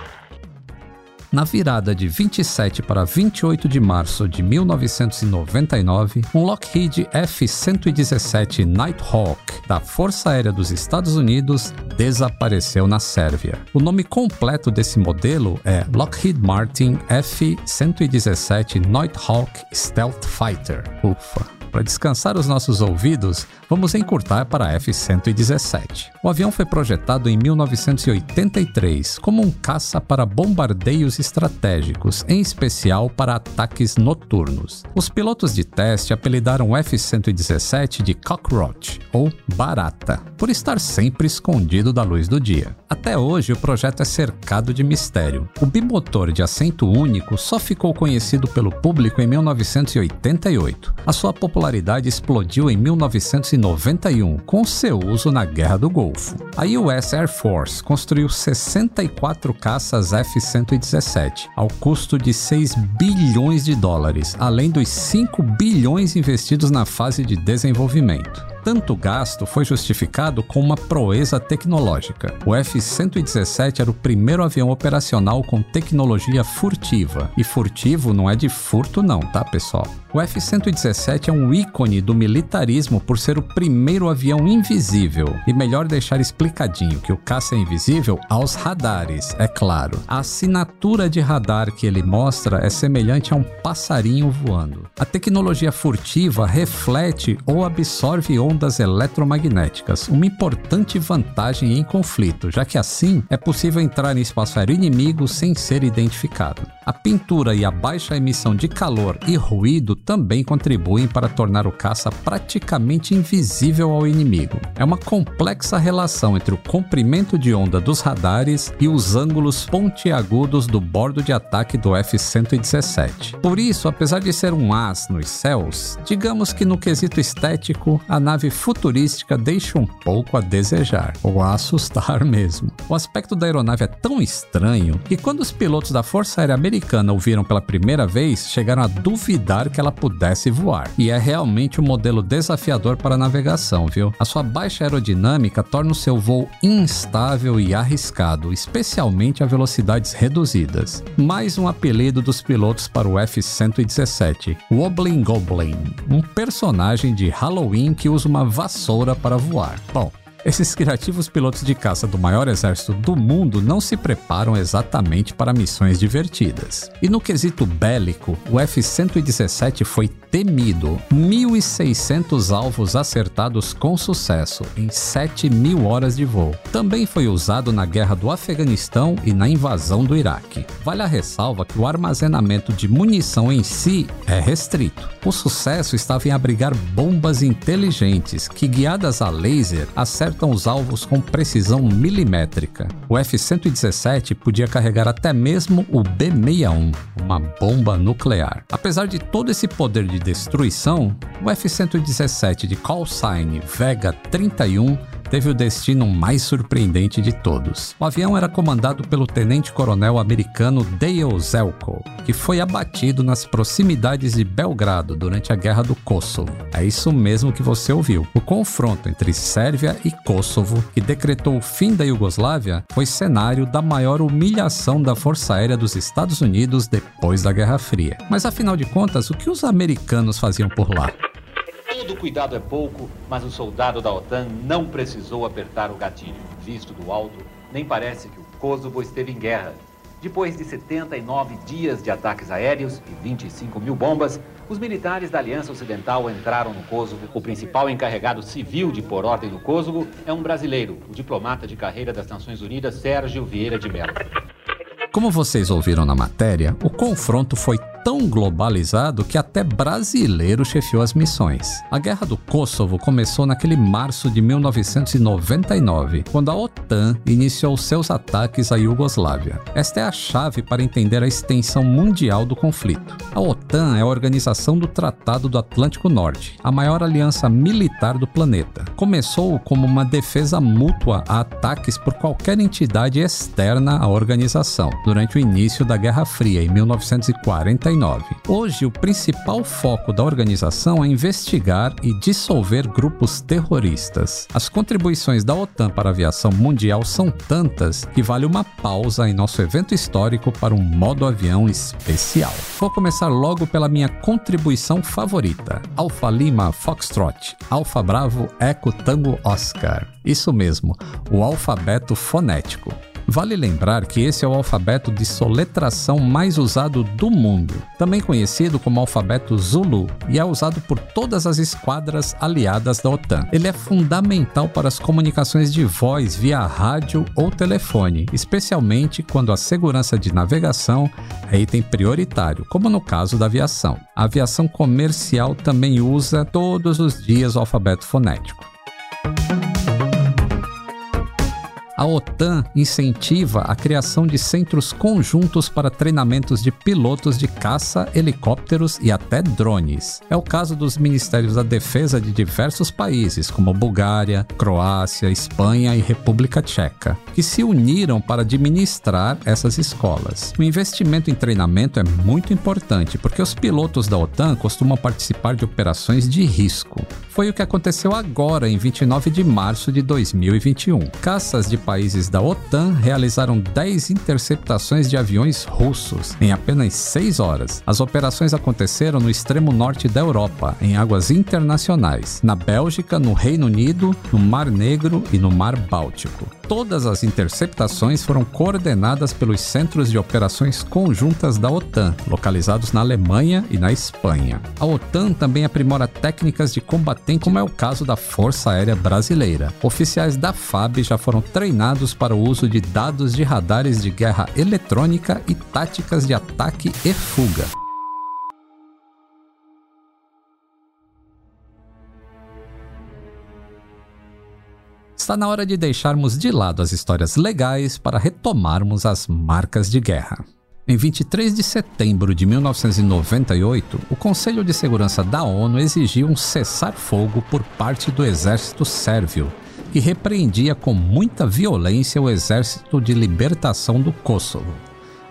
Na virada de 27 para 28 de março de 1999, um Lockheed F-117 Nighthawk da Força Aérea dos Estados Unidos desapareceu na Sérvia. O nome completo desse modelo é Lockheed Martin F-117 Nighthawk Stealth Fighter. Ufa! Para descansar os nossos ouvidos, vamos encurtar para a F-117. O avião foi projetado em 1983 como um caça para bombardeios estratégicos, em especial para ataques noturnos. Os pilotos de teste apelidaram o F-117 de Cockroach, ou Barata, por estar sempre escondido da luz do dia. Até hoje, o projeto é cercado de mistério. O bimotor de assento único só ficou conhecido pelo público em 1988. A sua popularidade explodiu em 1991 com seu uso na Guerra do Golfo. A US Air Force construiu 64 caças F-117 ao custo de 6 bilhões de dólares, além dos 5 bilhões investidos na fase de desenvolvimento tanto gasto foi justificado com uma proeza tecnológica. O F-117 era o primeiro avião operacional com tecnologia furtiva. E furtivo não é de furto, não, tá, pessoal? O F-117 é um ícone do militarismo por ser o primeiro avião invisível. E melhor deixar explicadinho que o caça é invisível aos radares, é claro. A assinatura de radar que ele mostra é semelhante a um passarinho voando. A tecnologia furtiva reflete ou absorve ondas eletromagnéticas, uma importante vantagem em conflito, já que assim é possível entrar em espaço aéreo inimigo sem ser identificado. A pintura e a baixa emissão de calor e ruído também contribuem para tornar o caça praticamente invisível ao inimigo. É uma complexa relação entre o comprimento de onda dos radares e os ângulos pontiagudos do bordo de ataque do F-117. Por isso, apesar de ser um as nos céus, digamos que no quesito estético, a nave futurística deixa um pouco a desejar, ou a assustar mesmo. O aspecto da aeronave é tão estranho que quando os pilotos da Força Aérea Americana ouviram pela primeira vez, chegaram a duvidar que ela ela pudesse voar. E é realmente um modelo desafiador para navegação, viu? A sua baixa aerodinâmica torna o seu voo instável e arriscado, especialmente a velocidades reduzidas. Mais um apelido dos pilotos para o F-117, Wobbling Goblin, um personagem de Halloween que usa uma vassoura para voar. Bom, esses criativos pilotos de caça do maior exército do mundo não se preparam exatamente para missões divertidas. E no quesito bélico, o F-117 foi temido. 1.600 alvos acertados com sucesso em 7 mil horas de voo. Também foi usado na guerra do Afeganistão e na invasão do Iraque. Vale a ressalva que o armazenamento de munição em si é restrito. O sucesso estava em abrigar bombas inteligentes que, guiadas a laser, acertam os alvos com precisão milimétrica. O F-117 podia carregar até mesmo o B-61, uma bomba nuclear. Apesar de todo esse poder de destruição, o F-117 de call sign Vega 31 teve o destino mais surpreendente de todos. O avião era comandado pelo tenente-coronel americano Dale Zelko, que foi abatido nas proximidades de Belgrado durante a Guerra do Kosovo. É isso mesmo que você ouviu. O confronto entre Sérvia e Kosovo, que decretou o fim da Iugoslávia, foi cenário da maior humilhação da Força Aérea dos Estados Unidos depois da Guerra Fria. Mas afinal de contas, o que os americanos faziam por lá? Todo cuidado é pouco, mas o soldado da OTAN não precisou apertar o gatilho. Visto do alto, nem parece que o Kosovo esteve em guerra. Depois de 79 dias de ataques aéreos e 25 mil bombas, os militares da Aliança Ocidental entraram no Kosovo. O principal encarregado civil de pôr ordem no Kosovo é um brasileiro, o diplomata de carreira das Nações Unidas, Sérgio Vieira de Mello. Como vocês ouviram na matéria, o confronto foi tão globalizado que até brasileiro chefiou as missões. A Guerra do Kosovo começou naquele março de 1999, quando a OTAN iniciou seus ataques à Iugoslávia. Esta é a chave para entender a extensão mundial do conflito. A OTAN é a organização do Tratado do Atlântico Norte, a maior aliança militar do planeta. Começou como uma defesa mútua a ataques por qualquer entidade externa à organização, durante o início da Guerra Fria, em 1940 Hoje, o principal foco da organização é investigar e dissolver grupos terroristas. As contribuições da OTAN para a aviação mundial são tantas que vale uma pausa em nosso evento histórico para um modo avião especial. Vou começar logo pela minha contribuição favorita: Alfa Lima Foxtrot, Alfa Bravo Eco Tango Oscar. Isso mesmo, o alfabeto fonético. Vale lembrar que esse é o alfabeto de soletração mais usado do mundo, também conhecido como alfabeto Zulu, e é usado por todas as esquadras aliadas da OTAN. Ele é fundamental para as comunicações de voz via rádio ou telefone, especialmente quando a segurança de navegação é item prioritário, como no caso da aviação. A aviação comercial também usa todos os dias o alfabeto fonético. A OTAN incentiva a criação de centros conjuntos para treinamentos de pilotos de caça, helicópteros e até drones. É o caso dos Ministérios da Defesa de diversos países, como Bulgária, Croácia, Espanha e República Tcheca, que se uniram para administrar essas escolas. O investimento em treinamento é muito importante porque os pilotos da OTAN costumam participar de operações de risco. Foi o que aconteceu agora, em 29 de março de 2021. Caças de países da OTAN realizaram 10 interceptações de aviões russos em apenas 6 horas. As operações aconteceram no extremo norte da Europa, em águas internacionais, na Bélgica, no Reino Unido, no Mar Negro e no Mar Báltico. Todas as interceptações foram coordenadas pelos Centros de Operações Conjuntas da OTAN, localizados na Alemanha e na Espanha. A OTAN também aprimora técnicas de combatente, como é o caso da Força Aérea Brasileira. Oficiais da FAB já foram treinados para o uso de dados de radares de guerra eletrônica e táticas de ataque e fuga. Está na hora de deixarmos de lado as histórias legais para retomarmos as marcas de guerra. Em 23 de setembro de 1998, o Conselho de Segurança da ONU exigiu um cessar-fogo por parte do exército sérvio, que repreendia com muita violência o Exército de Libertação do Kosovo,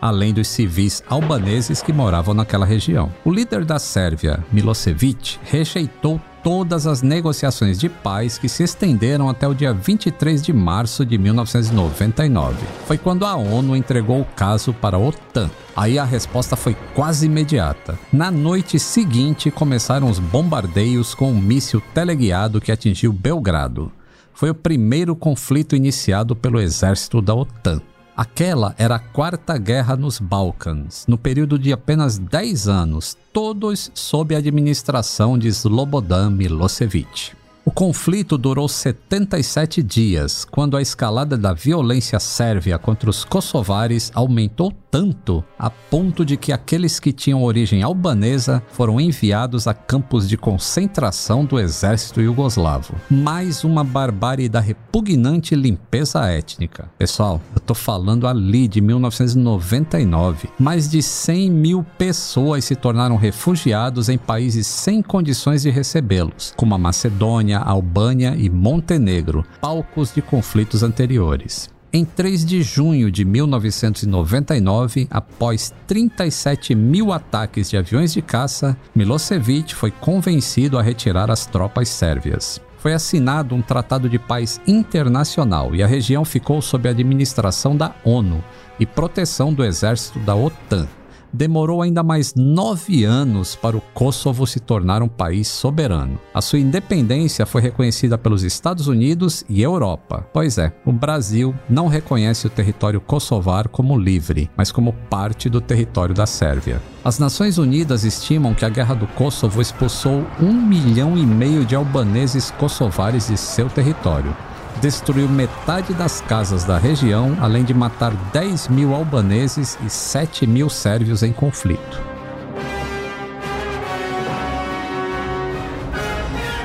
além dos civis albaneses que moravam naquela região. O líder da Sérvia, Milosevic, rejeitou todas as negociações de paz que se estenderam até o dia 23 de março de 1999. Foi quando a ONU entregou o caso para a OTAN. Aí a resposta foi quase imediata. Na noite seguinte começaram os bombardeios com um míssil teleguiado que atingiu Belgrado. Foi o primeiro conflito iniciado pelo exército da OTAN. Aquela era a quarta guerra nos Balcãs, no período de apenas 10 anos, todos sob a administração de Slobodan Milosevic. O conflito durou 77 dias, quando a escalada da violência sérvia contra os kosovares aumentou tanto a ponto de que aqueles que tinham origem albanesa foram enviados a campos de concentração do exército iugoslavo. Mais uma barbárie da repugnante limpeza étnica. Pessoal, eu tô falando ali de 1999. Mais de 100 mil pessoas se tornaram refugiados em países sem condições de recebê-los, como a Macedônia, Albânia e Montenegro, palcos de conflitos anteriores. Em 3 de junho de 1999, após 37 mil ataques de aviões de caça, Milosevic foi convencido a retirar as tropas sérvias. Foi assinado um tratado de paz internacional e a região ficou sob a administração da ONU e proteção do exército da OTAN demorou ainda mais nove anos para o Kosovo se tornar um país soberano. A sua independência foi reconhecida pelos Estados Unidos e Europa. Pois é, o Brasil não reconhece o território kosovar como livre, mas como parte do território da Sérvia. As Nações Unidas estimam que a Guerra do Kosovo expulsou um milhão e meio de albaneses kosovares de seu território destruiu metade das casas da região, além de matar 10 mil albaneses e 7 mil sérvios em conflito.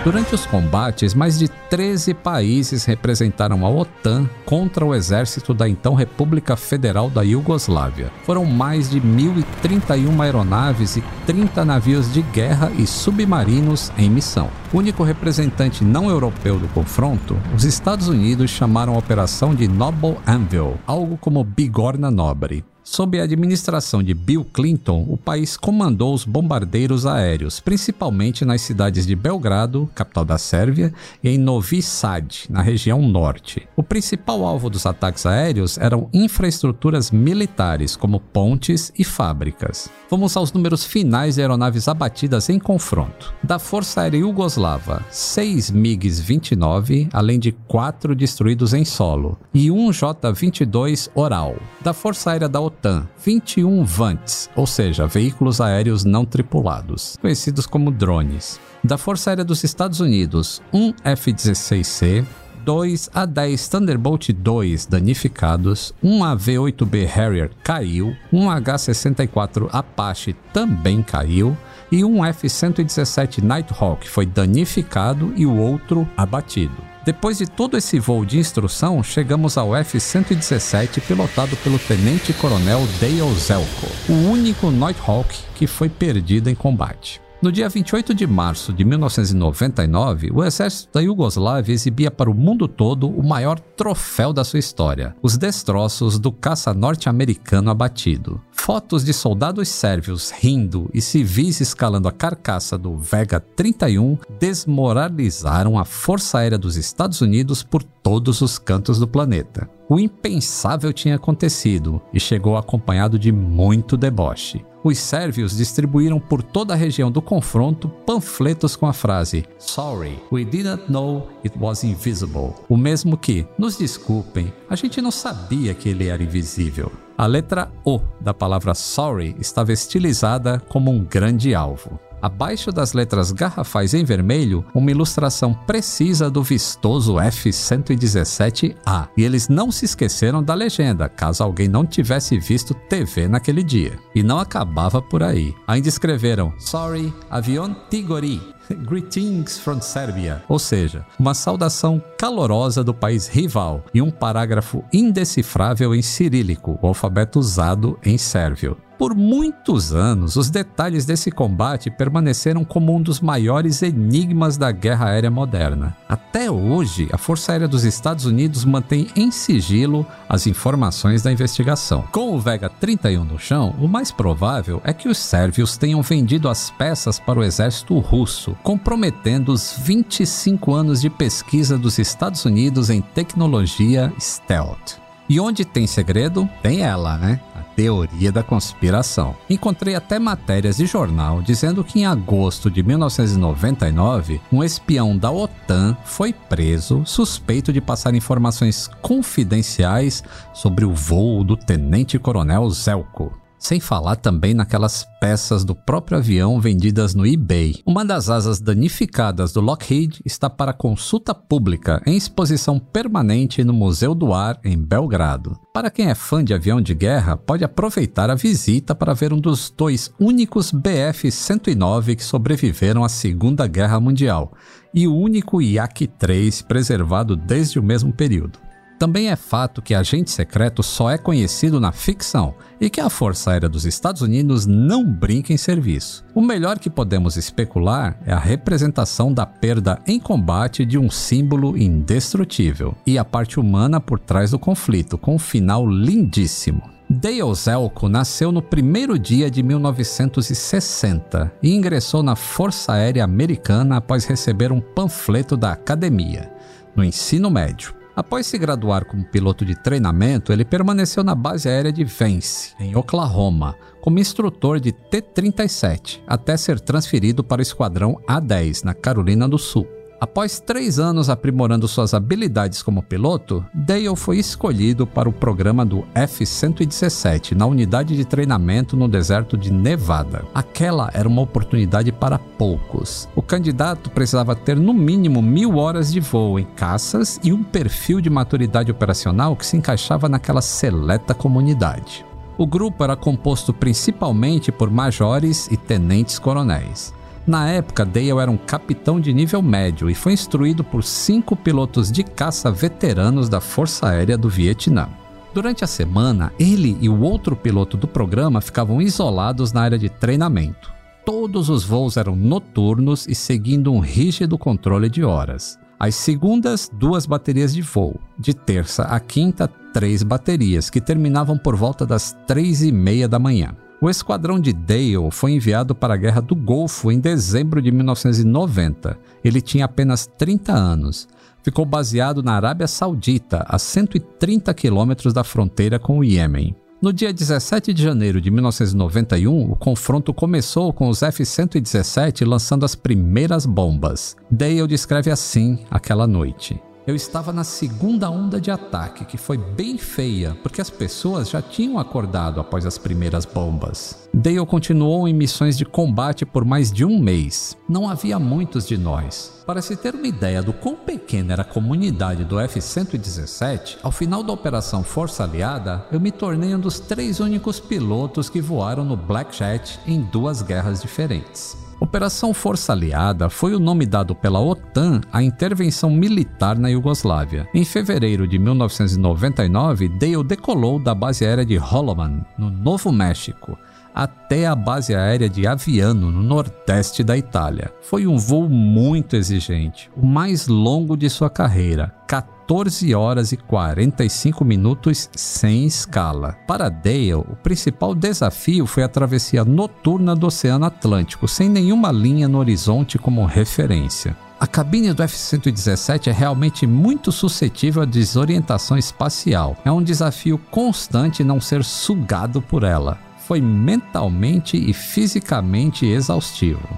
Durante os combates, mais de 13 países representaram a OTAN contra o exército da então República Federal da Iugoslávia. Foram mais de 1.031 aeronaves e 30 navios de guerra e submarinos em missão. O único representante não europeu do confronto, os Estados Unidos chamaram a operação de Noble Anvil, algo como bigorna nobre. Sob a administração de Bill Clinton, o país comandou os bombardeiros aéreos, principalmente nas cidades de Belgrado, capital da Sérvia, e em Novi Sad, na região norte. O principal alvo dos ataques aéreos eram infraestruturas militares, como pontes e fábricas. Vamos aos números finais de aeronaves abatidas em confronto. Da Força Aérea Yugoslava, 6 MiGs-29, além de 4 destruídos em solo, e um J-22 Oral. Da Força Aérea da OTAN, 21 VANTs, ou seja, veículos aéreos não tripulados, conhecidos como drones. Da Força Aérea dos Estados Unidos, um F-16C, dois A-10 Thunderbolt 2 danificados, um AV-8B Harrier caiu, um H-64 Apache também caiu e um F-117 Nighthawk foi danificado e o outro abatido. Depois de todo esse voo de instrução, chegamos ao F-117 pilotado pelo Tenente Coronel Dale Zelko, o único Nighthawk que foi perdido em combate. No dia 28 de março de 1999, o exército da Iugoslávia exibia para o mundo todo o maior troféu da sua história: os destroços do caça norte-americano abatido. Fotos de soldados sérvios rindo e civis escalando a carcaça do Vega 31 desmoralizaram a Força Aérea dos Estados Unidos por todos os cantos do planeta. O impensável tinha acontecido e chegou acompanhado de muito deboche. Os sérvios distribuíram por toda a região do confronto panfletos com a frase Sorry, we didn't know it was invisible. O mesmo que, nos desculpem, a gente não sabia que ele era invisível. A letra O da palavra sorry estava estilizada como um grande alvo. Abaixo das letras garrafais em vermelho, uma ilustração precisa do vistoso F-117A. E eles não se esqueceram da legenda, caso alguém não tivesse visto TV naquele dia. E não acabava por aí. Ainda escreveram: Sorry, avião Tigori, Greetings from Serbia, ou seja, uma saudação calorosa do país rival e um parágrafo indecifrável em cirílico, o alfabeto usado em sérvio. Por muitos anos, os detalhes desse combate permaneceram como um dos maiores enigmas da guerra aérea moderna. Até hoje, a Força Aérea dos Estados Unidos mantém em sigilo as informações da investigação. Com o Vega 31 no chão, o mais provável é que os sérvios tenham vendido as peças para o exército russo, comprometendo os 25 anos de pesquisa dos Estados Unidos em tecnologia stealth. E onde tem segredo, tem ela, né? teoria da conspiração. Encontrei até matérias de jornal dizendo que em agosto de 1999, um espião da OTAN foi preso suspeito de passar informações confidenciais sobre o voo do tenente-coronel Zelko. Sem falar também naquelas peças do próprio avião vendidas no eBay. Uma das asas danificadas do Lockheed está para consulta pública em exposição permanente no Museu do Ar, em Belgrado. Para quem é fã de avião de guerra, pode aproveitar a visita para ver um dos dois únicos BF-109 que sobreviveram à Segunda Guerra Mundial e o único Yak-3 preservado desde o mesmo período. Também é fato que agente secreto só é conhecido na ficção e que a Força Aérea dos Estados Unidos não brinca em serviço. O melhor que podemos especular é a representação da perda em combate de um símbolo indestrutível e a parte humana por trás do conflito, com um final lindíssimo. Dale Zelko nasceu no primeiro dia de 1960 e ingressou na Força Aérea Americana após receber um panfleto da academia, no ensino médio. Após se graduar como piloto de treinamento, ele permaneceu na base aérea de Vance, em Oklahoma, como instrutor de T-37, até ser transferido para o esquadrão A-10, na Carolina do Sul. Após três anos aprimorando suas habilidades como piloto, Dale foi escolhido para o programa do F-117 na unidade de treinamento no deserto de Nevada. Aquela era uma oportunidade para poucos. O candidato precisava ter no mínimo mil horas de voo em caças e um perfil de maturidade operacional que se encaixava naquela seleta comunidade. O grupo era composto principalmente por majores e tenentes coronéis. Na época, Dale era um capitão de nível médio e foi instruído por cinco pilotos de caça veteranos da Força Aérea do Vietnã. Durante a semana, ele e o outro piloto do programa ficavam isolados na área de treinamento. Todos os voos eram noturnos e seguindo um rígido controle de horas. Às segundas, duas baterias de voo. De terça a quinta, três baterias, que terminavam por volta das três e meia da manhã. O esquadrão de Dale foi enviado para a Guerra do Golfo em dezembro de 1990. Ele tinha apenas 30 anos. Ficou baseado na Arábia Saudita, a 130 quilômetros da fronteira com o Iêmen. No dia 17 de janeiro de 1991, o confronto começou com os F-117 lançando as primeiras bombas. Dale descreve assim aquela noite. Eu estava na segunda onda de ataque, que foi bem feia, porque as pessoas já tinham acordado após as primeiras bombas. Dale continuou em missões de combate por mais de um mês. Não havia muitos de nós. Para se ter uma ideia do quão pequena era a comunidade do F-117, ao final da Operação Força Aliada, eu me tornei um dos três únicos pilotos que voaram no Black Jet em duas guerras diferentes. Operação Força Aliada foi o nome dado pela OTAN à intervenção militar na Iugoslávia. Em fevereiro de 1999, Dale decolou da base aérea de Holloman, no Novo México, até a base aérea de Aviano, no nordeste da Itália. Foi um voo muito exigente, o mais longo de sua carreira, 14 horas e 45 minutos sem escala. Para Dale, o principal desafio foi a travessia noturna do Oceano Atlântico, sem nenhuma linha no horizonte como referência. A cabine do F-117 é realmente muito suscetível à desorientação espacial. É um desafio constante não ser sugado por ela. Foi mentalmente e fisicamente exaustivo.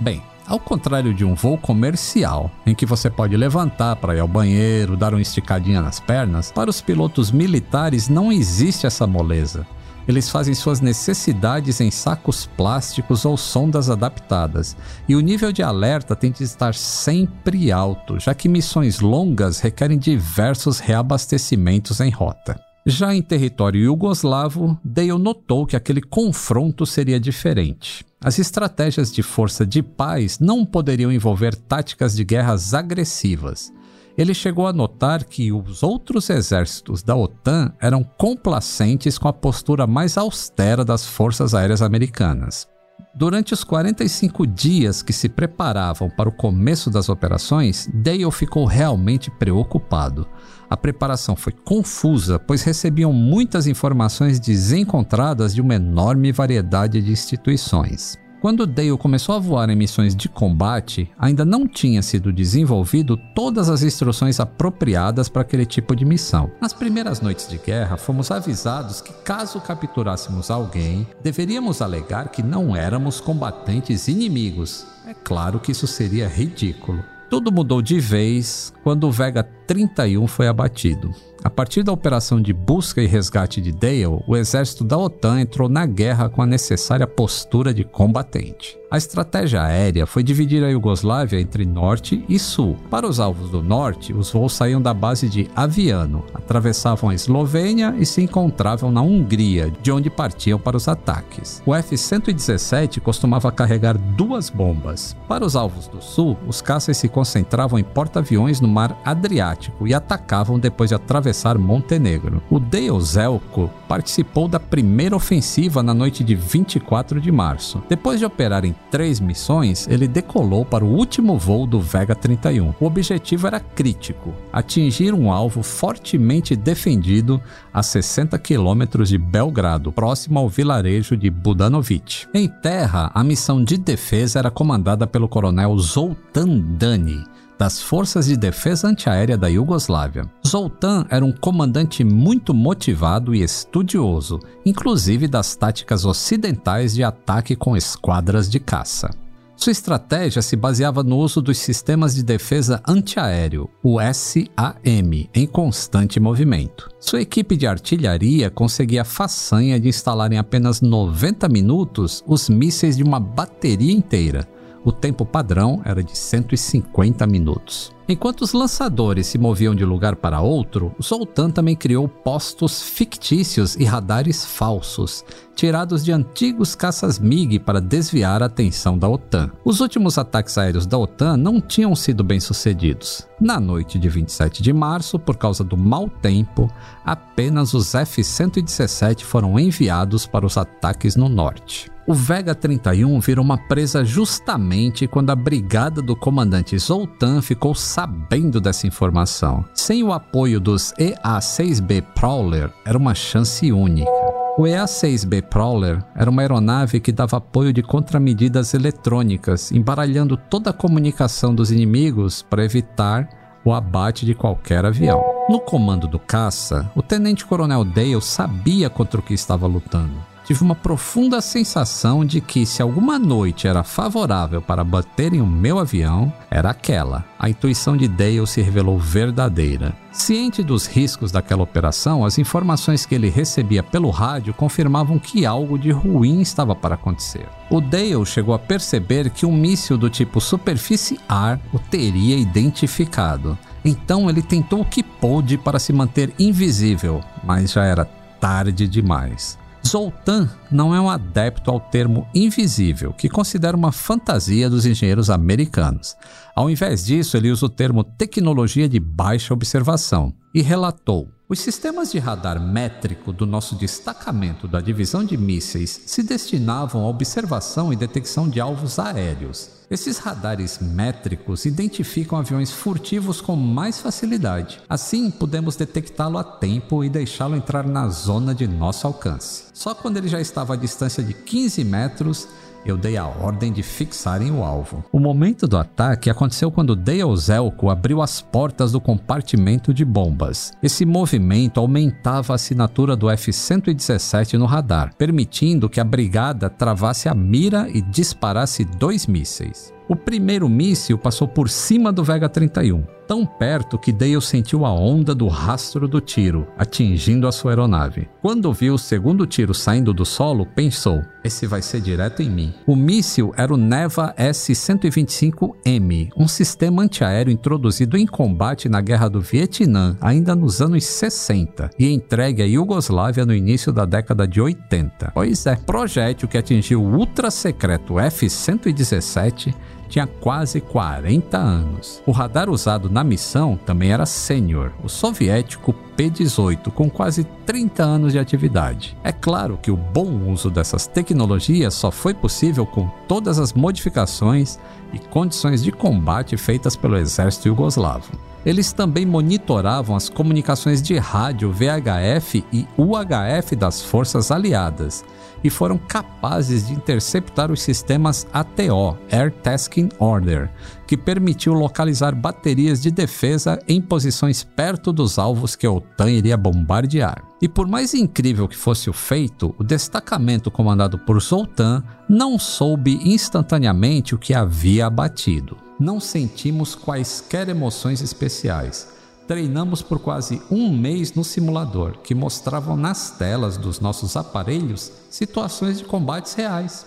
Bem, ao contrário de um voo comercial, em que você pode levantar para ir ao banheiro, dar uma esticadinha nas pernas, para os pilotos militares não existe essa moleza. Eles fazem suas necessidades em sacos plásticos ou sondas adaptadas, e o nível de alerta tem de estar sempre alto, já que missões longas requerem diversos reabastecimentos em rota. Já em território iugoslavo, Dale notou que aquele confronto seria diferente. As estratégias de força de paz não poderiam envolver táticas de guerras agressivas. Ele chegou a notar que os outros exércitos da OTAN eram complacentes com a postura mais austera das forças aéreas americanas. Durante os 45 dias que se preparavam para o começo das operações, Dale ficou realmente preocupado. A preparação foi confusa, pois recebiam muitas informações desencontradas de uma enorme variedade de instituições. Quando Dale começou a voar em missões de combate, ainda não tinha sido desenvolvido todas as instruções apropriadas para aquele tipo de missão. Nas primeiras noites de guerra, fomos avisados que caso capturássemos alguém, deveríamos alegar que não éramos combatentes inimigos. É claro que isso seria ridículo. Tudo mudou de vez quando o Vega 31 foi abatido. A partir da operação de busca e resgate de Dale, o exército da OTAN entrou na guerra com a necessária postura de combatente. A estratégia aérea foi dividir a Iugoslávia entre norte e sul. Para os alvos do norte, os voos saíam da base de Aviano, atravessavam a Eslovênia e se encontravam na Hungria, de onde partiam para os ataques. O F-117 costumava carregar duas bombas. Para os alvos do sul, os caças se concentravam em porta-aviões no mar Adriático e atacavam depois de atravessar Montenegro. O Zelko participou da primeira ofensiva na noite de 24 de março. Depois de operar em três missões, ele decolou para o último voo do Vega 31. O objetivo era crítico: atingir um alvo fortemente defendido a 60 quilômetros de Belgrado, próximo ao vilarejo de Budanovic. Em terra, a missão de defesa era comandada pelo coronel Zoltan Dani das Forças de Defesa Antiaérea da Iugoslávia. Zoltan era um comandante muito motivado e estudioso, inclusive das táticas ocidentais de ataque com esquadras de caça. Sua estratégia se baseava no uso dos sistemas de defesa antiaéreo, o SAM, em constante movimento. Sua equipe de artilharia conseguia a façanha de instalar em apenas 90 minutos os mísseis de uma bateria inteira, o tempo padrão era de 150 minutos. Enquanto os lançadores se moviam de lugar para outro, o Sultan também criou postos fictícios e radares falsos, tirados de antigos caças MiG para desviar a atenção da OTAN. Os últimos ataques aéreos da OTAN não tinham sido bem sucedidos. Na noite de 27 de março, por causa do mau tempo, apenas os F-117 foram enviados para os ataques no norte. O Vega 31 virou uma presa justamente quando a brigada do comandante Zoltan ficou sabendo dessa informação. Sem o apoio dos EA-6B Prowler, era uma chance única. O EA-6B Prowler era uma aeronave que dava apoio de contramedidas eletrônicas, embaralhando toda a comunicação dos inimigos para evitar o abate de qualquer avião. No comando do caça, o tenente-coronel Dale sabia contra o que estava lutando tive uma profunda sensação de que se alguma noite era favorável para bater em o meu avião, era aquela. A intuição de Dale se revelou verdadeira. Ciente dos riscos daquela operação, as informações que ele recebia pelo rádio confirmavam que algo de ruim estava para acontecer. O Dale chegou a perceber que um míssil do tipo superfície-ar o teria identificado. Então ele tentou o que pôde para se manter invisível, mas já era tarde demais. Zoltan não é um adepto ao termo invisível, que considera uma fantasia dos engenheiros americanos. Ao invés disso, ele usa o termo tecnologia de baixa observação e relatou: os sistemas de radar métrico do nosso destacamento da divisão de mísseis se destinavam à observação e detecção de alvos aéreos. Esses radares métricos identificam aviões furtivos com mais facilidade. Assim, podemos detectá-lo a tempo e deixá-lo entrar na zona de nosso alcance. Só quando ele já estava a distância de 15 metros eu dei a ordem de fixarem o alvo. O momento do ataque aconteceu quando Dale Zelko abriu as portas do compartimento de bombas. Esse movimento aumentava a assinatura do F-117 no radar, permitindo que a brigada travasse a mira e disparasse dois mísseis. O primeiro míssil passou por cima do Vega 31, tão perto que Dale sentiu a onda do rastro do tiro, atingindo a sua aeronave. Quando viu o segundo tiro saindo do solo, pensou: esse vai ser direto em mim. O míssil era o Neva S-125M, um sistema antiaéreo introduzido em combate na Guerra do Vietnã, ainda nos anos 60, e entregue à Iugoslávia no início da década de 80. Pois é, projétil que atingiu o ultra secreto F-117 tinha quase 40 anos. O radar usado na missão também era sênior, o soviético P-18, com quase 30 anos de atividade. É claro que o bom uso dessas tecnologias só foi possível com todas as modificações e condições de combate feitas pelo exército iugoslavo. Eles também monitoravam as comunicações de rádio VHF e UHF das forças aliadas e foram capazes de interceptar os sistemas ATO, Air Tasking Order, que permitiu localizar baterias de defesa em posições perto dos alvos que a OTAN iria bombardear. E por mais incrível que fosse o feito, o destacamento comandado por Zoltan não soube instantaneamente o que havia abatido. Não sentimos quaisquer emoções especiais Treinamos por quase um mês no simulador, que mostravam nas telas dos nossos aparelhos situações de combates reais.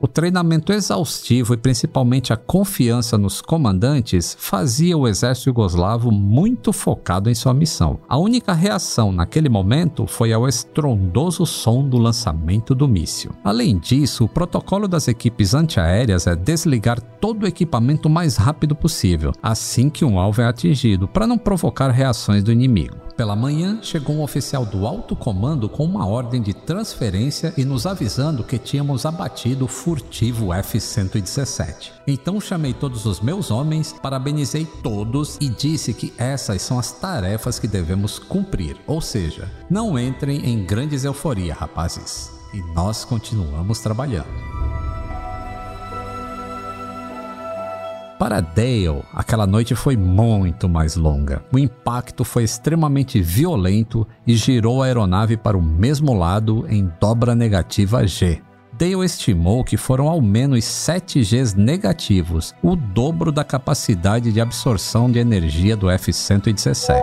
O treinamento exaustivo e principalmente a confiança nos comandantes fazia o exército jugoslavo muito focado em sua missão. A única reação naquele momento foi ao estrondoso som do lançamento do míssil. Além disso, o protocolo das equipes antiaéreas é desligar todo o equipamento o mais rápido possível, assim que um alvo é atingido, para não provocar reações do inimigo pela manhã, chegou um oficial do alto comando com uma ordem de transferência e nos avisando que tínhamos abatido o furtivo F-117. Então chamei todos os meus homens, parabenizei todos e disse que essas são as tarefas que devemos cumprir, ou seja, não entrem em grandes euforia, rapazes. E nós continuamos trabalhando. Para Dale, aquela noite foi muito mais longa. O impacto foi extremamente violento e girou a aeronave para o mesmo lado em dobra negativa G. Dale estimou que foram ao menos 7 Gs negativos, o dobro da capacidade de absorção de energia do F-117.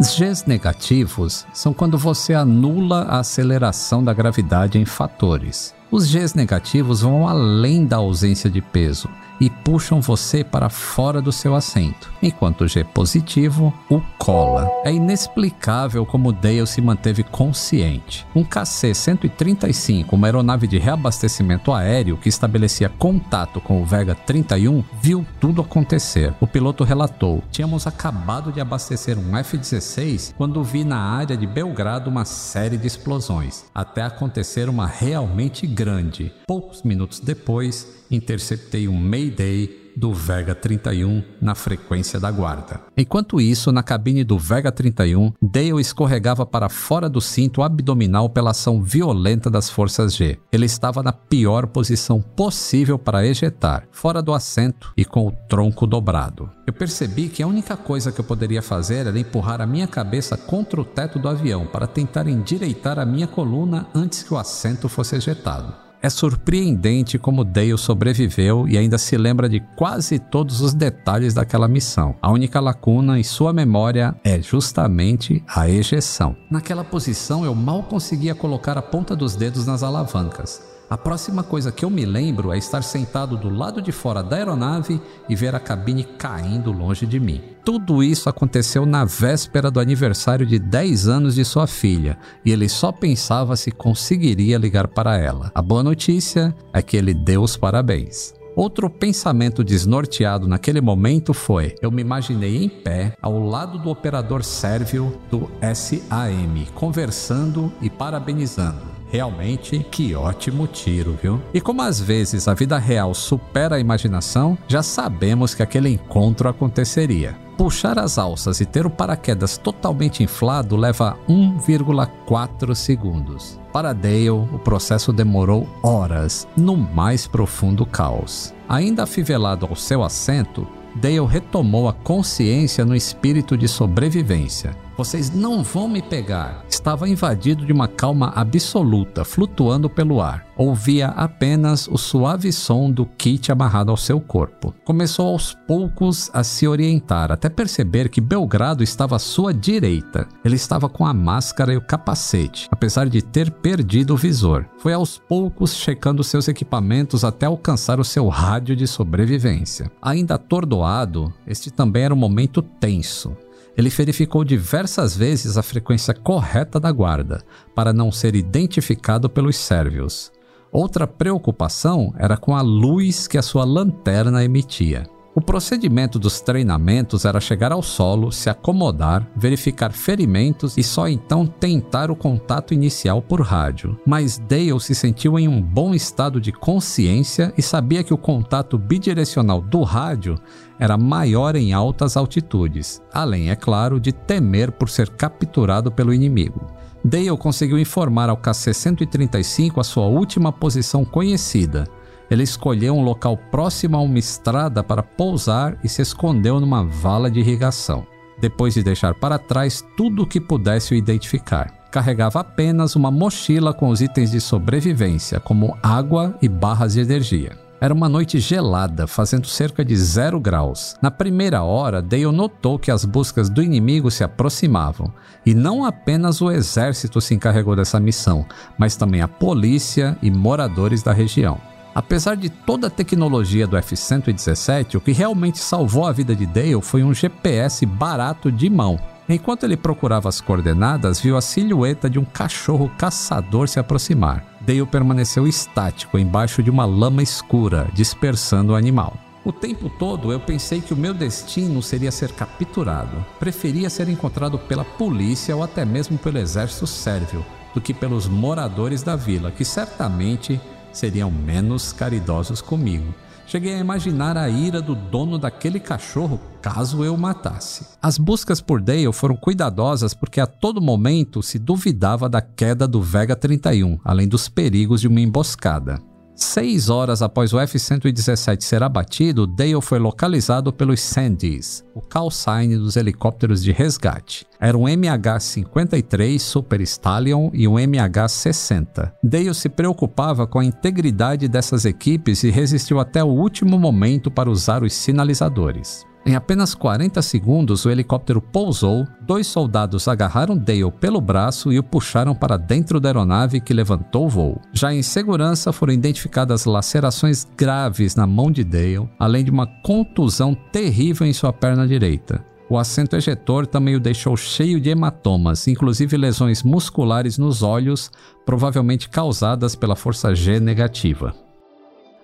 Os Gs negativos são quando você anula a aceleração da gravidade em fatores. Os Gs negativos vão além da ausência de peso e puxam você para fora do seu assento, enquanto o G positivo o cola. É inexplicável como Dale se manteve consciente. Um KC-135, uma aeronave de reabastecimento aéreo que estabelecia contato com o Vega 31, viu tudo acontecer. O piloto relatou: Tínhamos acabado de abastecer um F-16 quando vi na área de Belgrado uma série de explosões, até acontecer uma realmente grande. Poucos minutos depois, interceptei um Mayday do Vega 31 na frequência da guarda. Enquanto isso, na cabine do Vega 31, Dale escorregava para fora do cinto abdominal pela ação violenta das forças G. Ele estava na pior posição possível para ejetar, fora do assento e com o tronco dobrado. Eu percebi que a única coisa que eu poderia fazer era empurrar a minha cabeça contra o teto do avião para tentar endireitar a minha coluna antes que o assento fosse ejetado. É surpreendente como Dale sobreviveu e ainda se lembra de quase todos os detalhes daquela missão. A única lacuna em sua memória é justamente a ejeção. Naquela posição eu mal conseguia colocar a ponta dos dedos nas alavancas. A próxima coisa que eu me lembro é estar sentado do lado de fora da aeronave e ver a cabine caindo longe de mim. Tudo isso aconteceu na véspera do aniversário de 10 anos de sua filha e ele só pensava se conseguiria ligar para ela. A boa notícia é que ele deu os parabéns. Outro pensamento desnorteado naquele momento foi: eu me imaginei em pé, ao lado do operador sérvio do SAM, conversando e parabenizando. Realmente, que ótimo tiro, viu? E como às vezes a vida real supera a imaginação, já sabemos que aquele encontro aconteceria. Puxar as alças e ter o paraquedas totalmente inflado leva 1,4 segundos. Para Dale, o processo demorou horas, no mais profundo caos. Ainda afivelado ao seu assento, Dale retomou a consciência no espírito de sobrevivência. Vocês não vão me pegar. Estava invadido de uma calma absoluta, flutuando pelo ar. Ouvia apenas o suave som do kit amarrado ao seu corpo. Começou aos poucos a se orientar, até perceber que Belgrado estava à sua direita. Ele estava com a máscara e o capacete, apesar de ter perdido o visor. Foi aos poucos checando seus equipamentos até alcançar o seu rádio de sobrevivência. Ainda atordoado, este também era um momento tenso. Ele verificou diversas vezes a frequência correta da guarda, para não ser identificado pelos sérvios. Outra preocupação era com a luz que a sua lanterna emitia. O procedimento dos treinamentos era chegar ao solo, se acomodar, verificar ferimentos e só então tentar o contato inicial por rádio. Mas Dale se sentiu em um bom estado de consciência e sabia que o contato bidirecional do rádio era maior em altas altitudes, além, é claro, de temer por ser capturado pelo inimigo. Dale conseguiu informar ao KC-135 a sua última posição conhecida, ele escolheu um local próximo a uma estrada para pousar e se escondeu numa vala de irrigação, depois de deixar para trás tudo o que pudesse o identificar. Carregava apenas uma mochila com os itens de sobrevivência, como água e barras de energia. Era uma noite gelada, fazendo cerca de zero graus. Na primeira hora, Dale notou que as buscas do inimigo se aproximavam, e não apenas o exército se encarregou dessa missão, mas também a polícia e moradores da região. Apesar de toda a tecnologia do F-117, o que realmente salvou a vida de Dale foi um GPS barato de mão. Enquanto ele procurava as coordenadas, viu a silhueta de um cachorro caçador se aproximar. Dale permaneceu estático embaixo de uma lama escura, dispersando o animal. O tempo todo eu pensei que o meu destino seria ser capturado. Preferia ser encontrado pela polícia ou até mesmo pelo exército sérvio do que pelos moradores da vila, que certamente seriam menos caridosos comigo. Cheguei a imaginar a ira do dono daquele cachorro caso eu o matasse. As buscas por Dale foram cuidadosas porque a todo momento se duvidava da queda do Vega 31, além dos perigos de uma emboscada. Seis horas após o F-117 ser abatido, Dale foi localizado pelos Sandys, o call sign dos helicópteros de resgate. Era um MH-53 Super Stallion e um MH-60. Dale se preocupava com a integridade dessas equipes e resistiu até o último momento para usar os sinalizadores. Em apenas 40 segundos, o helicóptero pousou, dois soldados agarraram Dale pelo braço e o puxaram para dentro da aeronave que levantou o voo. Já em segurança, foram identificadas lacerações graves na mão de Dale, além de uma contusão terrível em sua perna direita. O assento ejetor também o deixou cheio de hematomas, inclusive lesões musculares nos olhos, provavelmente causadas pela força G negativa.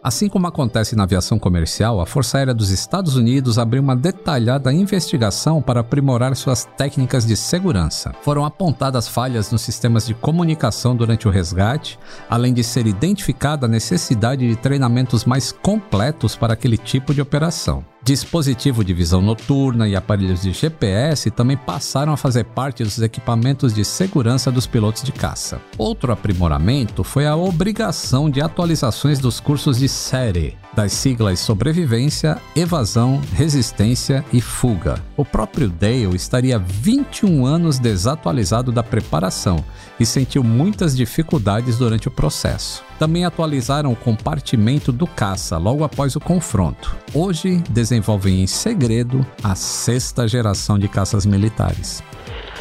Assim como acontece na aviação comercial, a Força Aérea dos Estados Unidos abriu uma detalhada investigação para aprimorar suas técnicas de segurança. Foram apontadas falhas nos sistemas de comunicação durante o resgate, além de ser identificada a necessidade de treinamentos mais completos para aquele tipo de operação. Dispositivo de visão noturna e aparelhos de GPS também passaram a fazer parte dos equipamentos de segurança dos pilotos de caça. Outro aprimoramento foi a obrigação de atualizações dos cursos de série, das siglas sobrevivência, evasão, resistência e fuga. O próprio Dale estaria 21 anos desatualizado da preparação e sentiu muitas dificuldades durante o processo. Também atualizaram o compartimento do caça logo após o confronto. Hoje desenvolvem em segredo a sexta geração de caças militares.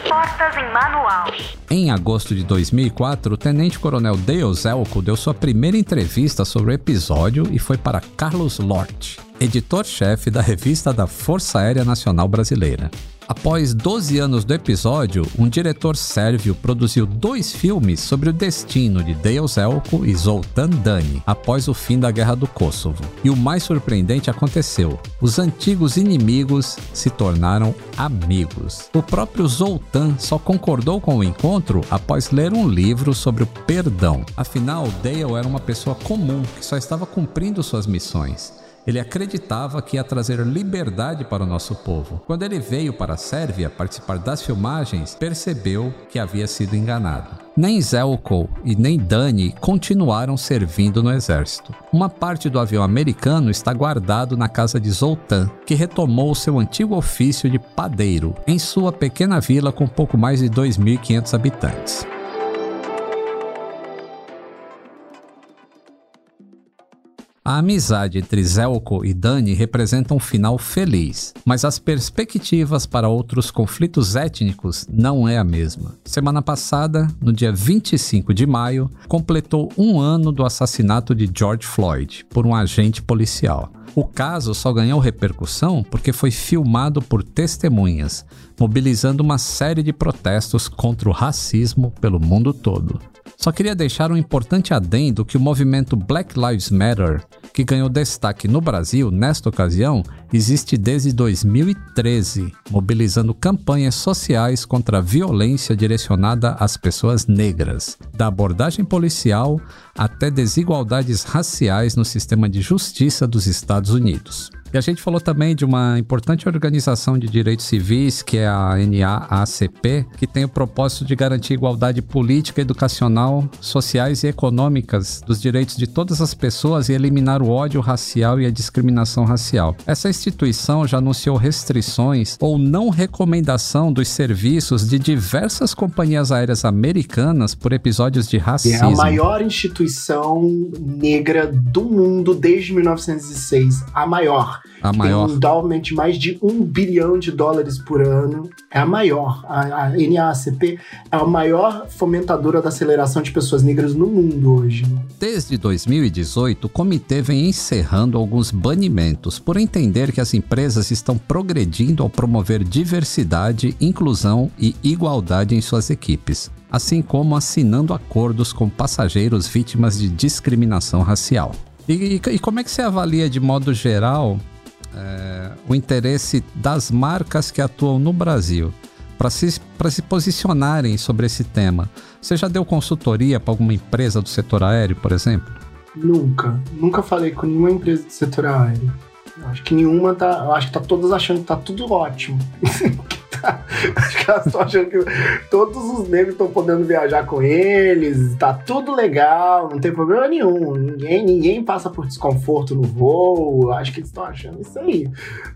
Portas em manual. Em agosto de 2004, o tenente-coronel Zelko deu sua primeira entrevista sobre o episódio e foi para Carlos Lort, editor-chefe da revista da Força Aérea Nacional Brasileira. Após 12 anos do episódio, um diretor sérvio produziu dois filmes sobre o destino de Dale Zelko e Zoltan Dani após o fim da Guerra do Kosovo. E o mais surpreendente aconteceu: os antigos inimigos se tornaram amigos. O próprio Zoltan só concordou com o encontro após ler um livro sobre o perdão. Afinal, Dale era uma pessoa comum que só estava cumprindo suas missões. Ele acreditava que ia trazer liberdade para o nosso povo. Quando ele veio para a Sérvia participar das filmagens, percebeu que havia sido enganado. Nem Zelko e nem Dani continuaram servindo no exército. Uma parte do avião americano está guardado na casa de Zoltan, que retomou seu antigo ofício de padeiro em sua pequena vila com pouco mais de 2.500 habitantes. A amizade entre Zelko e Dani representa um final feliz, mas as perspectivas para outros conflitos étnicos não é a mesma. Semana passada, no dia 25 de maio, completou um ano do assassinato de George Floyd por um agente policial. O caso só ganhou repercussão porque foi filmado por testemunhas, mobilizando uma série de protestos contra o racismo pelo mundo todo. Só queria deixar um importante adendo que o movimento Black Lives Matter, que ganhou destaque no Brasil nesta ocasião, existe desde 2013, mobilizando campanhas sociais contra a violência direcionada às pessoas negras, da abordagem policial até desigualdades raciais no sistema de justiça dos Estados Unidos. E a gente falou também de uma importante organização de direitos civis, que é a NAACP, que tem o propósito de garantir igualdade política, educacional, sociais e econômicas dos direitos de todas as pessoas e eliminar o ódio racial e a discriminação racial. Essa instituição já anunciou restrições ou não recomendação dos serviços de diversas companhias aéreas americanas por episódios de racismo. É a maior instituição negra do mundo desde 1906. A maior. A maior. Tem um endowment mais de um bilhão de dólares por ano. É a maior. A, a NAACP é a maior fomentadora da aceleração de pessoas negras no mundo hoje. Desde 2018, o comitê vem encerrando alguns banimentos por entender que as empresas estão progredindo ao promover diversidade, inclusão e igualdade em suas equipes, assim como assinando acordos com passageiros vítimas de discriminação racial. E, e, e como é que você avalia de modo geral é, o interesse das marcas que atuam no Brasil para se, se posicionarem sobre esse tema? Você já deu consultoria para alguma empresa do setor aéreo, por exemplo? Nunca. Nunca falei com nenhuma empresa do setor aéreo. Acho que nenhuma tá. Acho que tá todas achando que tá tudo ótimo. Acho que elas estão achando que todos os negros estão podendo viajar com eles, tá tudo legal, não tem problema nenhum. Ninguém, ninguém passa por desconforto no voo. Acho que eles estão achando isso aí.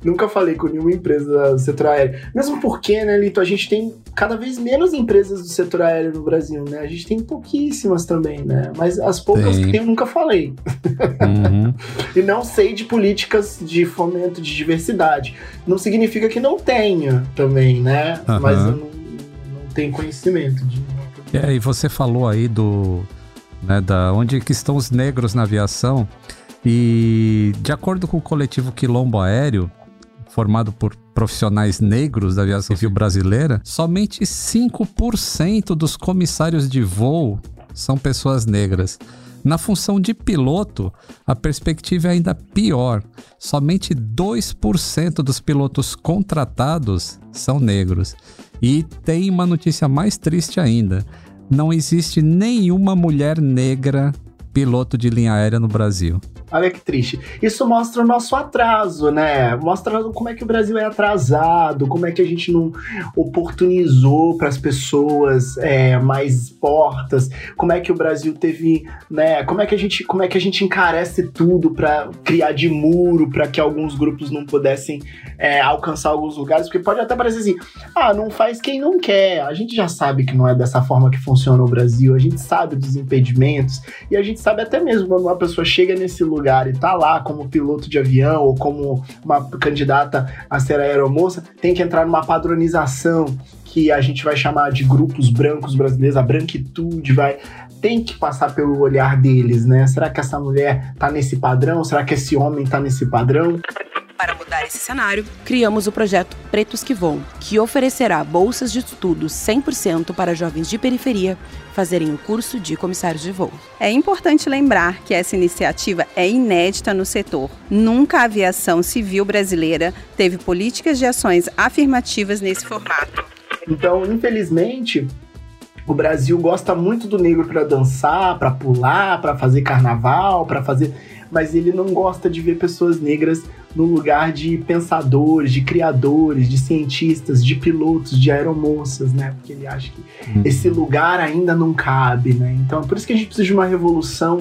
Nunca falei com nenhuma empresa do setor aéreo. Mesmo porque, né, Lito, a gente tem cada vez menos empresas do setor aéreo no Brasil, né? A gente tem pouquíssimas também, né? Mas as poucas Tem. que tem eu nunca falei. Uhum. E não sei de políticas de fomento de diversidade. Não significa que não tenha também, né? Aham. Mas eu não, não tenho conhecimento de. E aí, você falou aí do. Né, da onde que estão os negros na aviação. E de acordo com o coletivo Quilombo Aéreo, formado por profissionais negros da aviação civil brasileira, somente 5% dos comissários de voo são pessoas negras. Na função de piloto, a perspectiva é ainda pior. Somente 2% dos pilotos contratados são negros. E tem uma notícia mais triste ainda: não existe nenhuma mulher negra piloto de linha aérea no Brasil. Olha que triste. Isso mostra o nosso atraso, né? Mostra como é que o Brasil é atrasado, como é que a gente não oportunizou para as pessoas é, mais portas, como é que o Brasil teve, né? Como é que a gente, como é que a gente encarece tudo para criar de muro para que alguns grupos não pudessem é, alcançar alguns lugares? Porque pode até parecer assim, ah, não faz quem não quer. A gente já sabe que não é dessa forma que funciona o Brasil. A gente sabe dos impedimentos e a gente sabe até mesmo quando uma pessoa chega nesse lugar lugar e tá lá como piloto de avião ou como uma candidata a ser aeromoça, tem que entrar numa padronização que a gente vai chamar de grupos brancos brasileiros, a branquitude vai tem que passar pelo olhar deles, né? Será que essa mulher tá nesse padrão? Será que esse homem tá nesse padrão? Para mudar esse cenário, criamos o projeto Pretos que Voam, que oferecerá bolsas de estudos 100% para jovens de periferia fazerem o curso de comissários de voo. É importante lembrar que essa iniciativa é inédita no setor. Nunca a aviação civil brasileira teve políticas de ações afirmativas nesse formato. Então, infelizmente, o Brasil gosta muito do negro para dançar, para pular, para fazer carnaval, para fazer, mas ele não gosta de ver pessoas negras no lugar de pensadores, de criadores, de cientistas, de pilotos, de aeromoças, né? Porque ele acha que uhum. esse lugar ainda não cabe, né? Então é por isso que a gente precisa de uma revolução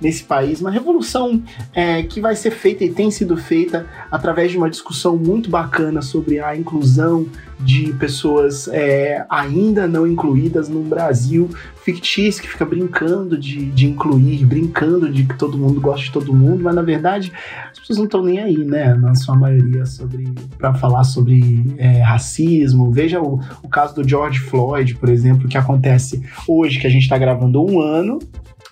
nesse país, uma revolução é, que vai ser feita e tem sido feita através de uma discussão muito bacana sobre a inclusão de pessoas é, ainda não incluídas num Brasil fictício que fica brincando de, de incluir, brincando de que todo mundo gosta de todo mundo, mas na verdade as pessoas não estão nem aí, né? Na sua maioria, sobre para falar sobre é, racismo. Veja o, o caso do George Floyd, por exemplo, que acontece hoje, que a gente está gravando um ano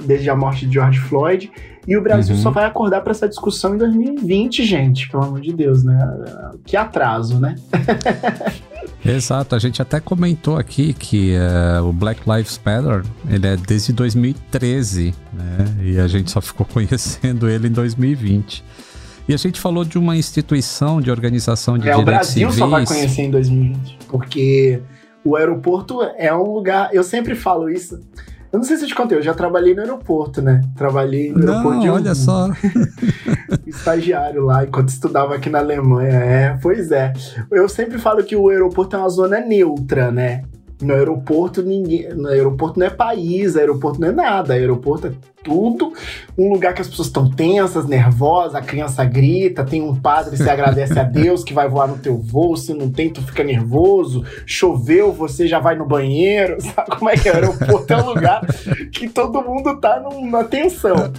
desde a morte de George Floyd. E o Brasil uhum. só vai acordar para essa discussão em 2020, gente, pelo amor de Deus, né? Que atraso, né? Exato, a gente até comentou aqui que uh, o Black Lives Matter ele é desde 2013, né? E a gente só ficou conhecendo ele em 2020. E a gente falou de uma instituição de organização de é, direitos civis. O Brasil civis. só vai conhecer em 2020, porque o aeroporto é um lugar. Eu sempre falo isso. Eu não sei se eu te contei, eu já trabalhei no aeroporto, né? Trabalhei no não, aeroporto de olha só. estagiário lá enquanto estudava aqui na Alemanha. É, pois é. Eu sempre falo que o aeroporto é uma zona neutra, né? No aeroporto, ninguém. No aeroporto não é país, aeroporto não é nada. Aeroporto é tudo, um lugar que as pessoas estão tensas, nervosas, a criança grita, tem um padre, você agradece a Deus que vai voar no teu voo, se não tem, tu fica nervoso, choveu, você já vai no banheiro, sabe como é que é? O aeroporto é um lugar que todo mundo tá numa tensão.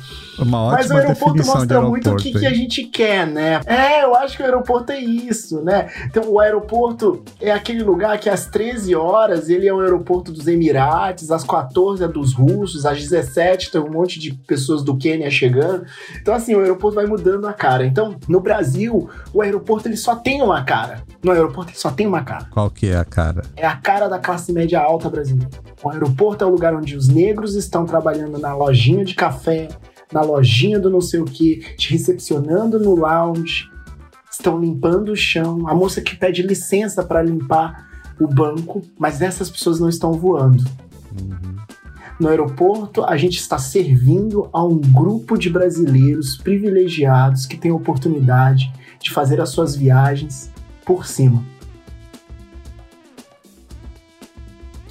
Mas o aeroporto mostra aeroporto, muito o que, que, a gente quer, né? É, eu acho que o aeroporto é isso, né? Então, o aeroporto é aquele lugar que às 13 horas ele é o aeroporto dos Emirates, às 14 é dos russos, às 17 tem um monte monte de pessoas do Quênia chegando. Então, assim, o aeroporto vai mudando a cara. Então, no Brasil, o aeroporto ele só tem uma cara. No aeroporto ele só tem uma cara. Qual que é a cara? É a cara da classe média alta brasileira. O aeroporto é o lugar onde os negros estão trabalhando na lojinha de café, na lojinha do não sei o que, te recepcionando no lounge, estão limpando o chão, a moça que pede licença para limpar o banco, mas essas pessoas não estão voando. Uhum. No aeroporto, a gente está servindo a um grupo de brasileiros privilegiados que têm a oportunidade de fazer as suas viagens por cima.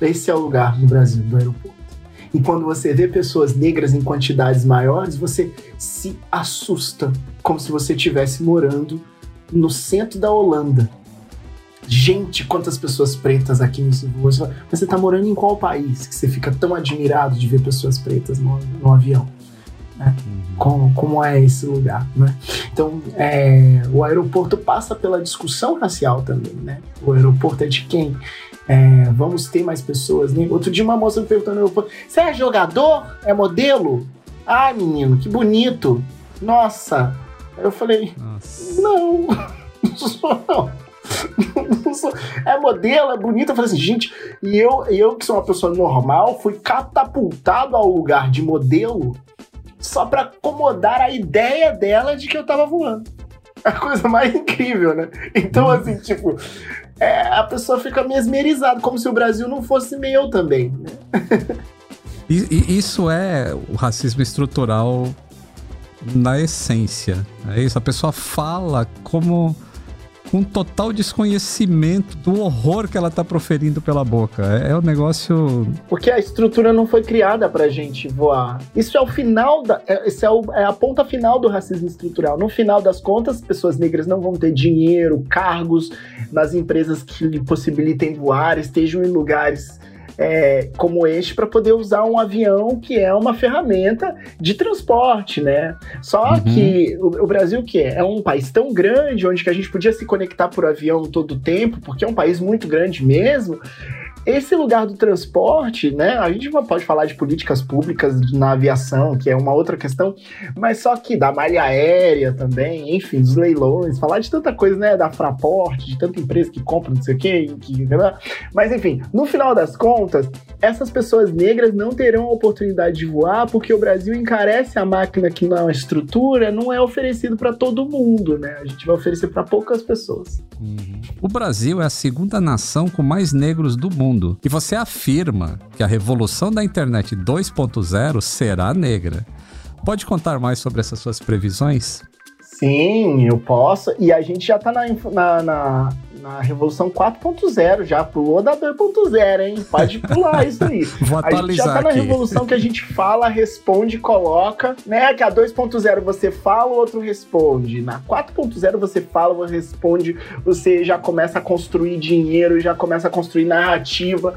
Esse é o lugar no Brasil, do aeroporto. E quando você vê pessoas negras em quantidades maiores, você se assusta, como se você estivesse morando no centro da Holanda, gente, quantas pessoas pretas aqui nesse voo. Você, você tá morando em qual país que você fica tão admirado de ver pessoas pretas no, no avião? Né? Uhum. Como, como é esse lugar, né? Então, é, o aeroporto passa pela discussão racial também, né? O aeroporto é de quem? É, vamos ter mais pessoas, né? Outro dia uma moça me perguntou no aeroporto, você é jogador? É modelo? Ai, menino, que bonito! Nossa! Eu falei, Nossa. não, não sou não é modelo, é bonita. Eu falei assim, gente, e eu, eu que sou uma pessoa normal, fui catapultado ao lugar de modelo só para acomodar a ideia dela de que eu tava voando. A coisa mais incrível, né? Então, assim, tipo, é, a pessoa fica mesmerizada, como se o Brasil não fosse meu também. Né? Isso é o racismo estrutural na essência. É isso, a pessoa fala como com total desconhecimento do horror que ela tá proferindo pela boca. É, é um negócio. Porque a estrutura não foi criada pra gente voar. Isso é o final da. É, isso é, o, é a ponta final do racismo estrutural. No final das contas, pessoas negras não vão ter dinheiro, cargos nas empresas que lhe possibilitem voar, estejam em lugares é, como este para poder usar um avião que é uma ferramenta de transporte, né? Só uhum. que o, o, Brasil que é? é um país tão grande onde que a gente podia se conectar por avião todo o tempo, porque é um país muito grande mesmo. Esse lugar do transporte, né? A gente pode falar de políticas públicas na aviação, que é uma outra questão, mas só que da malha aérea também, enfim, dos leilões, falar de tanta coisa, né? Da Fraport, de tanta empresa que compra, não sei o quê, que, né? mas enfim, no final das contas, essas pessoas negras não terão a oportunidade de voar porque o Brasil encarece a máquina que não é estrutura, não é oferecido para todo mundo, né? A gente vai oferecer para poucas pessoas. Uhum. O Brasil é a segunda nação com mais negros do mundo mundo e você afirma que a revolução da internet 2.0 será negra. Pode contar mais sobre essas suas previsões? Sim, eu posso. E a gente já está na, na, na, na Revolução 4.0, já pulou da 2.0, hein? Pode pular isso aí. Vou atualizar a gente já tá na aqui. Revolução que a gente fala, responde, coloca, né? Que a 2.0 você fala, o outro responde. Na 4.0 você fala, você responde, você já começa a construir dinheiro, já começa a construir narrativa.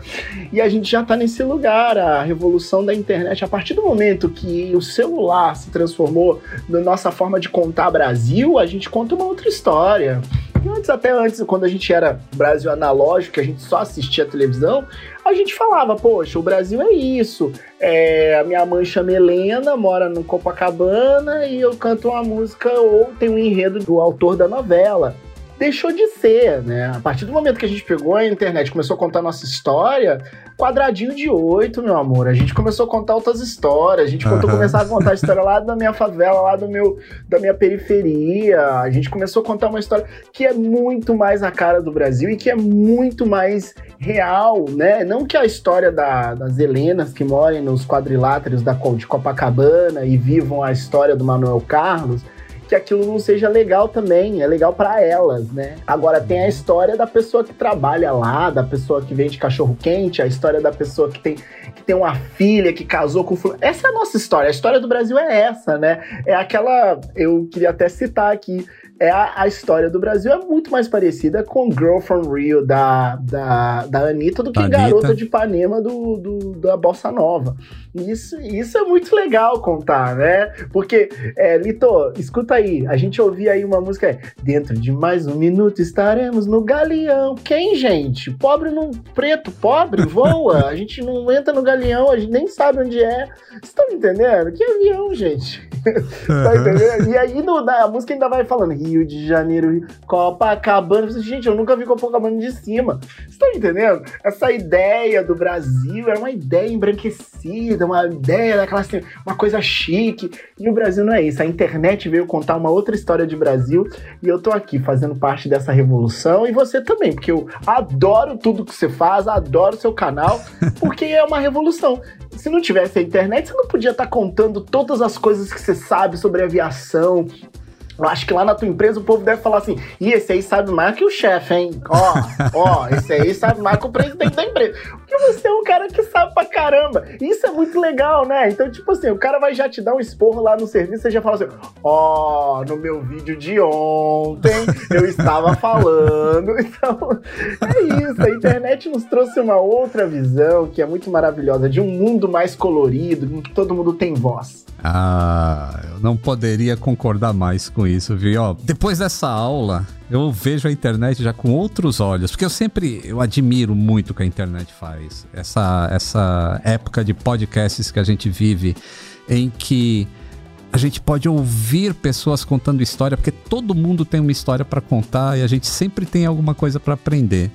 E a gente já tá nesse lugar, a revolução da internet. A partir do momento que o celular se transformou na nossa forma de contar Brasil, Brasil, a gente conta uma outra história. Antes, até antes, quando a gente era Brasil analógico, que a gente só assistia televisão, a gente falava, poxa, o Brasil é isso. É, a minha mãe chama Helena, mora no Copacabana e eu canto uma música ou tem um enredo do autor da novela deixou de ser, né? A partir do momento que a gente pegou a internet começou a contar nossa história, quadradinho de oito, meu amor. A gente começou a contar outras histórias. A gente uhum. começar a contar a história lá da minha favela, lá do meu, da minha periferia. A gente começou a contar uma história que é muito mais a cara do Brasil e que é muito mais real, né? Não que a história da, das Helenas que moram nos quadriláteros da, de Copacabana e vivam a história do Manuel Carlos que aquilo não seja legal também, é legal para elas, né? Agora tem a história da pessoa que trabalha lá, da pessoa que vende cachorro quente, a história da pessoa que tem que tem uma filha que casou com fulano. Essa é a nossa história. A história do Brasil é essa, né? É aquela, eu queria até citar aqui, é a, a, história do Brasil é muito mais parecida com Girl from Rio da, da, da Anitta do que Anitta. Garota de Ipanema do, do, da Bossa Nova. Isso, isso é muito legal contar, né? Porque, é, Lito, escuta aí, a gente ouvia aí uma música, é, dentro de mais um minuto estaremos no galeão. Quem, gente? Pobre no preto, pobre, voa. A gente não entra no galeão, a gente nem sabe onde é. Vocês estão entendendo? Que avião, gente? tá entendendo? E aí no, a música ainda vai falando Rio de Janeiro, Copacabana. Gente, eu nunca vi Copacabana de cima. Vocês estão entendendo? Essa ideia do Brasil era uma ideia embranquecida, uma ideia daquela assim, uma coisa chique. E o Brasil não é isso. A internet veio contar uma outra história de Brasil e eu tô aqui fazendo parte dessa revolução e você também, porque eu adoro tudo que você faz, adoro seu canal, porque é uma revolução se não tivesse a internet, você não podia estar tá contando todas as coisas que você sabe sobre aviação, eu acho que lá na tua empresa o povo deve falar assim: e esse aí sabe mais que o chefe, hein? Ó, ó, esse aí sabe mais que o presidente da empresa. Porque você é um cara que sabe pra caramba. Isso é muito legal, né? Então, tipo assim, o cara vai já te dar um esporro lá no serviço e já fala assim: ó, no meu vídeo de ontem eu estava falando. Então, é isso. A internet nos trouxe uma outra visão que é muito maravilhosa, de um mundo mais colorido, em que todo mundo tem voz. Ah, eu não poderia concordar mais com isso, viu? Ó, depois dessa aula, eu vejo a internet já com outros olhos, porque eu sempre eu admiro muito o que a internet faz. Essa, essa época de podcasts que a gente vive, em que a gente pode ouvir pessoas contando história, porque todo mundo tem uma história para contar e a gente sempre tem alguma coisa para aprender.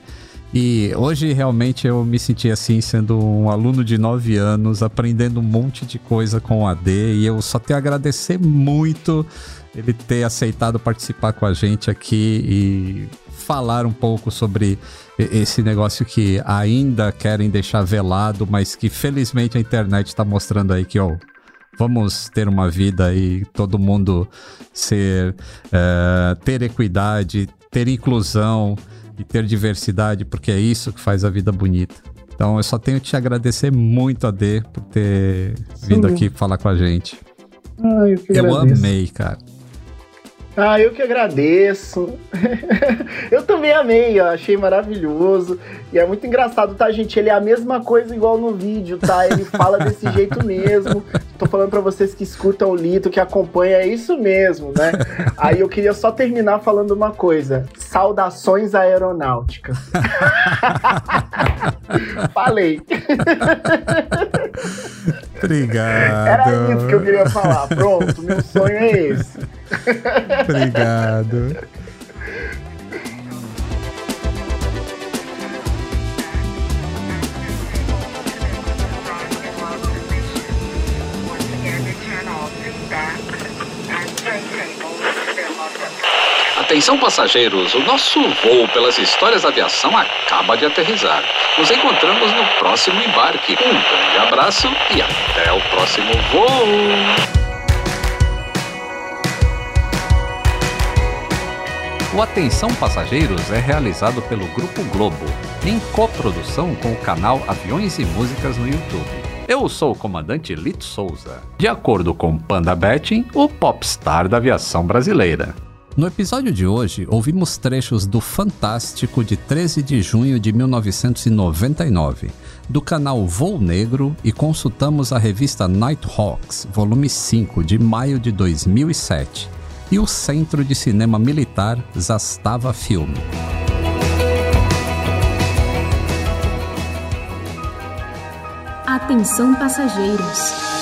E hoje realmente eu me senti assim, sendo um aluno de 9 anos, aprendendo um monte de coisa com o AD. E eu só tenho a agradecer muito ele ter aceitado participar com a gente aqui e falar um pouco sobre esse negócio que ainda querem deixar velado, mas que felizmente a internet está mostrando aí que, ó, vamos ter uma vida e todo mundo ser, uh, ter equidade, ter inclusão e ter diversidade, porque é isso que faz a vida bonita. Então eu só tenho que te agradecer muito, AD, por ter vindo Sim. aqui falar com a gente. Ah, eu, eu amei, cara. Ah, eu que agradeço. eu também amei, ó, achei maravilhoso. E é muito engraçado, tá, gente? Ele é a mesma coisa igual no vídeo, tá? Ele fala desse jeito mesmo. Tô falando para vocês que escutam o Lito, que acompanham, é isso mesmo, né? Aí eu queria só terminar falando uma coisa. Saudações aeronáuticas. Falei. Obrigado. Era isso que eu queria falar. Pronto, meu sonho é esse. Obrigado. Atenção passageiros, o nosso voo pelas histórias da aviação acaba de aterrizar. Nos encontramos no próximo embarque. Um grande abraço e até o próximo voo! O Atenção Passageiros é realizado pelo Grupo Globo, em coprodução com o canal Aviões e Músicas no YouTube. Eu sou o comandante Lito Souza, de acordo com Panda Betting, o popstar da aviação brasileira. No episódio de hoje, ouvimos trechos do Fantástico de 13 de junho de 1999, do canal Voo Negro e consultamos a revista Nighthawks, volume 5, de maio de 2007 e o Centro de Cinema Militar Zastava Filme. Atenção passageiros.